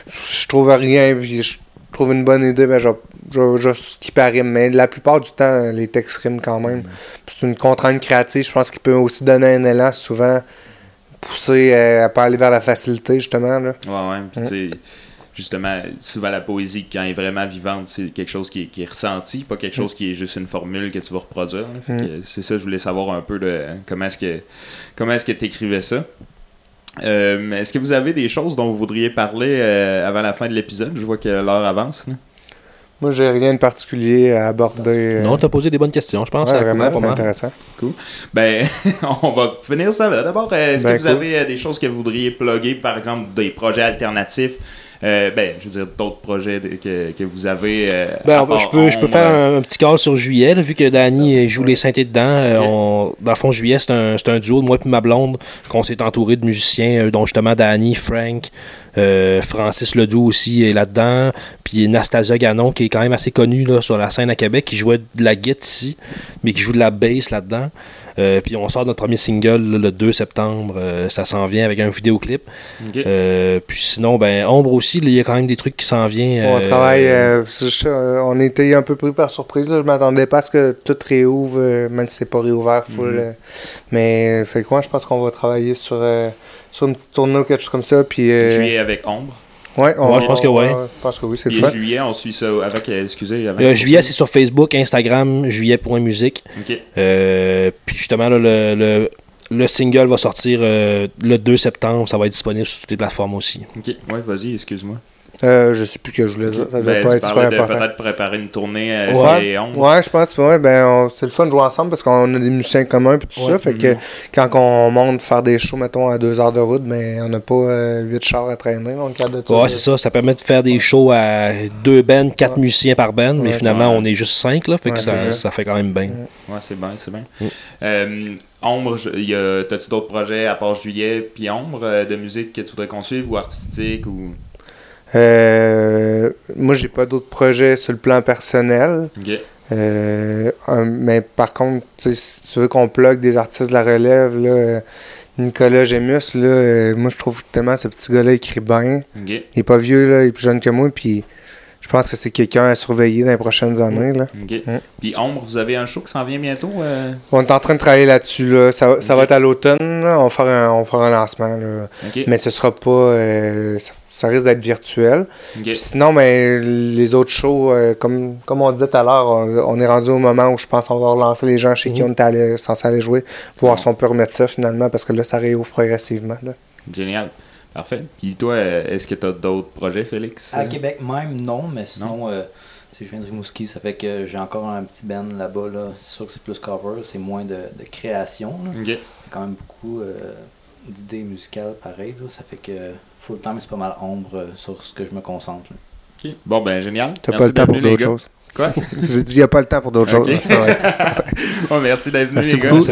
je trouve rien, puis je trouve une bonne idée, ben je, je, je skip à rime. Mais la plupart du temps, les textes riment quand même. C'est une contrainte créative, je pense qu'il peut aussi donner un élan, souvent pousser euh, à pas aller vers la facilité, justement. Là. Ouais, ouais. Puis, tu sais, justement, souvent la poésie, quand elle est vraiment vivante, c'est quelque chose qui est, qui est ressenti, pas quelque chose qui est juste une formule que tu vas reproduire. Mm. C'est ça, je voulais savoir un peu de comment est-ce que comment est-ce que tu écrivais ça. Euh, est-ce que vous avez des choses dont vous voudriez parler euh, avant la fin de l'épisode? Je vois que l'heure avance. là. Moi, j'ai rien de particulier à aborder. euh, Non, t'as posé des bonnes questions, je pense. ouais, vraiment, c'est intéressant. Ben, on va finir ça là. D'abord, euh, est-ce Ben, que vous cool. avez euh, des choses que vous voudriez plugger, par exemple, des projets alternatifs? Euh, ben, je veux dire, d'autres projets de- que, que vous avez. euh, Ben, on je, peux, je peux faire euh, un, un petit call sur Juillet, là, vu que Danny euh, joue les synthés dedans. euh, on- dans le fond, Juillet, c'est un, c'est un duo de moi et ma blonde, qu'on s'est entouré de musiciens, dont justement Danny, Frank, Francis Ledoux aussi est là-dedans, puis Nastasia Ganon, qui est quand même assez connue là, sur la scène à Québec, qui jouait de la guitare ici, mais qui joue de la bass là-dedans. Euh, puis on sort notre premier single là, le 2 septembre, euh, ça s'en vient avec un vidéoclip. Euh, puis sinon, ben Ombre aussi, là, il y a quand même des trucs qui s'en viennent. On travaille, euh, euh, on était un peu pris par surprise. Là. Je m'attendais pas à ce que tout réouvre, même si c'est pas réouvert full. Mhm. mais fait quoi, je pense qu'on va travailler sur, euh, sur une petite tournée ou quelque chose comme ça. Puis, euh, Juillet avec Ombre. Ouais, on, Ouais, je pense que ouais. Je pense que oui, c'est le juillet, on suit ça avec. euh, excusez. Avec Euh, juillet, c'est sur Facebook, Instagram, juillet.musique. Ok. Euh, puis justement, là, le, le, le single va sortir euh, le 2 septembre. Ça va être disponible sur toutes les plateformes aussi. Ok. Ouais, vas-y, excuse-moi. Euh, je sais plus que je voulais dire. Ça devait Ben, pas être super de important. peut-être préparer une tournée euh, Ouais, ouais, je pense que ouais, ben, on- c'est le fun de jouer ensemble parce qu'on a des musiciens communs et tout Ouais. ça. Fait que quand on monte faire des shows, mettons, à deux heures de route, ben, on n'a pas euh, huit chars à traîner. Donc, cadre de tout. Ouais, c'est ça. Ça permet de faire des shows à deux bands, quatre Ouais. musiciens par band, mais Ouais, finalement, ouais. on est juste cinq, là. Fait que Ouais, ça, ça. ça fait quand même bien. Ouais, c'est bien, c'est bien. Mm. Euh, Ombre, je- y a- t'as-tu d'autres projets à part Juillet puis Ombre euh, de musique que tu voudrais qu'on suive ou artistique ou? Euh, moi, j'ai pas d'autres projets sur le plan personnel. Euh, mais par contre, si tu veux qu'on plug des artistes de la relève, là, euh, Nicolas Gémus, là, moi je trouve tellement ce petit gars-là écrit bien. Il est pas vieux, là, il est plus jeune que moi, puis je pense que c'est quelqu'un à surveiller dans les prochaines années. Là. Mm. Puis Ombre, vous avez un show qui s'en vient bientôt euh? On est en train de travailler là-dessus. Là. Ça, va- ça va être à l'automne. On va faire un, on va faire un lancement. Là. Mais ce sera pas. euh, ça, ça risque d'être virtuel. Sinon, ben, les autres shows, euh, comme, comme on disait tout à l'heure, on, on est rendu au moment où je pense qu'on va relancer les gens chez qui Mhm. on était allé- censé aller jouer, voir si on peut remettre ça finalement, parce que là, ça réouvre progressivement. Là. Génial. Parfait. Puis toi, euh, est-ce que tu as d'autres projets, Félix? À Québec même, non, mais sinon, euh, c'est je viens de Rimouski, ça fait que j'ai encore un petit band là-bas. Là. C'est sûr que c'est plus cover, c'est moins de, de création. là. Il y a quand même beaucoup euh, d'idées musicales pareilles. là. Ça fait que full time, c'est pas mal ombre euh, sur ce que je me concentre. là. Bon, ben, génial. T'as pas le temps pour d'autres choses. Quoi? J'ai dit, il n'y a pas le temps pour d'autres choses. Ouais. Bon, merci d'être venu, Merci les gars. beaucoup.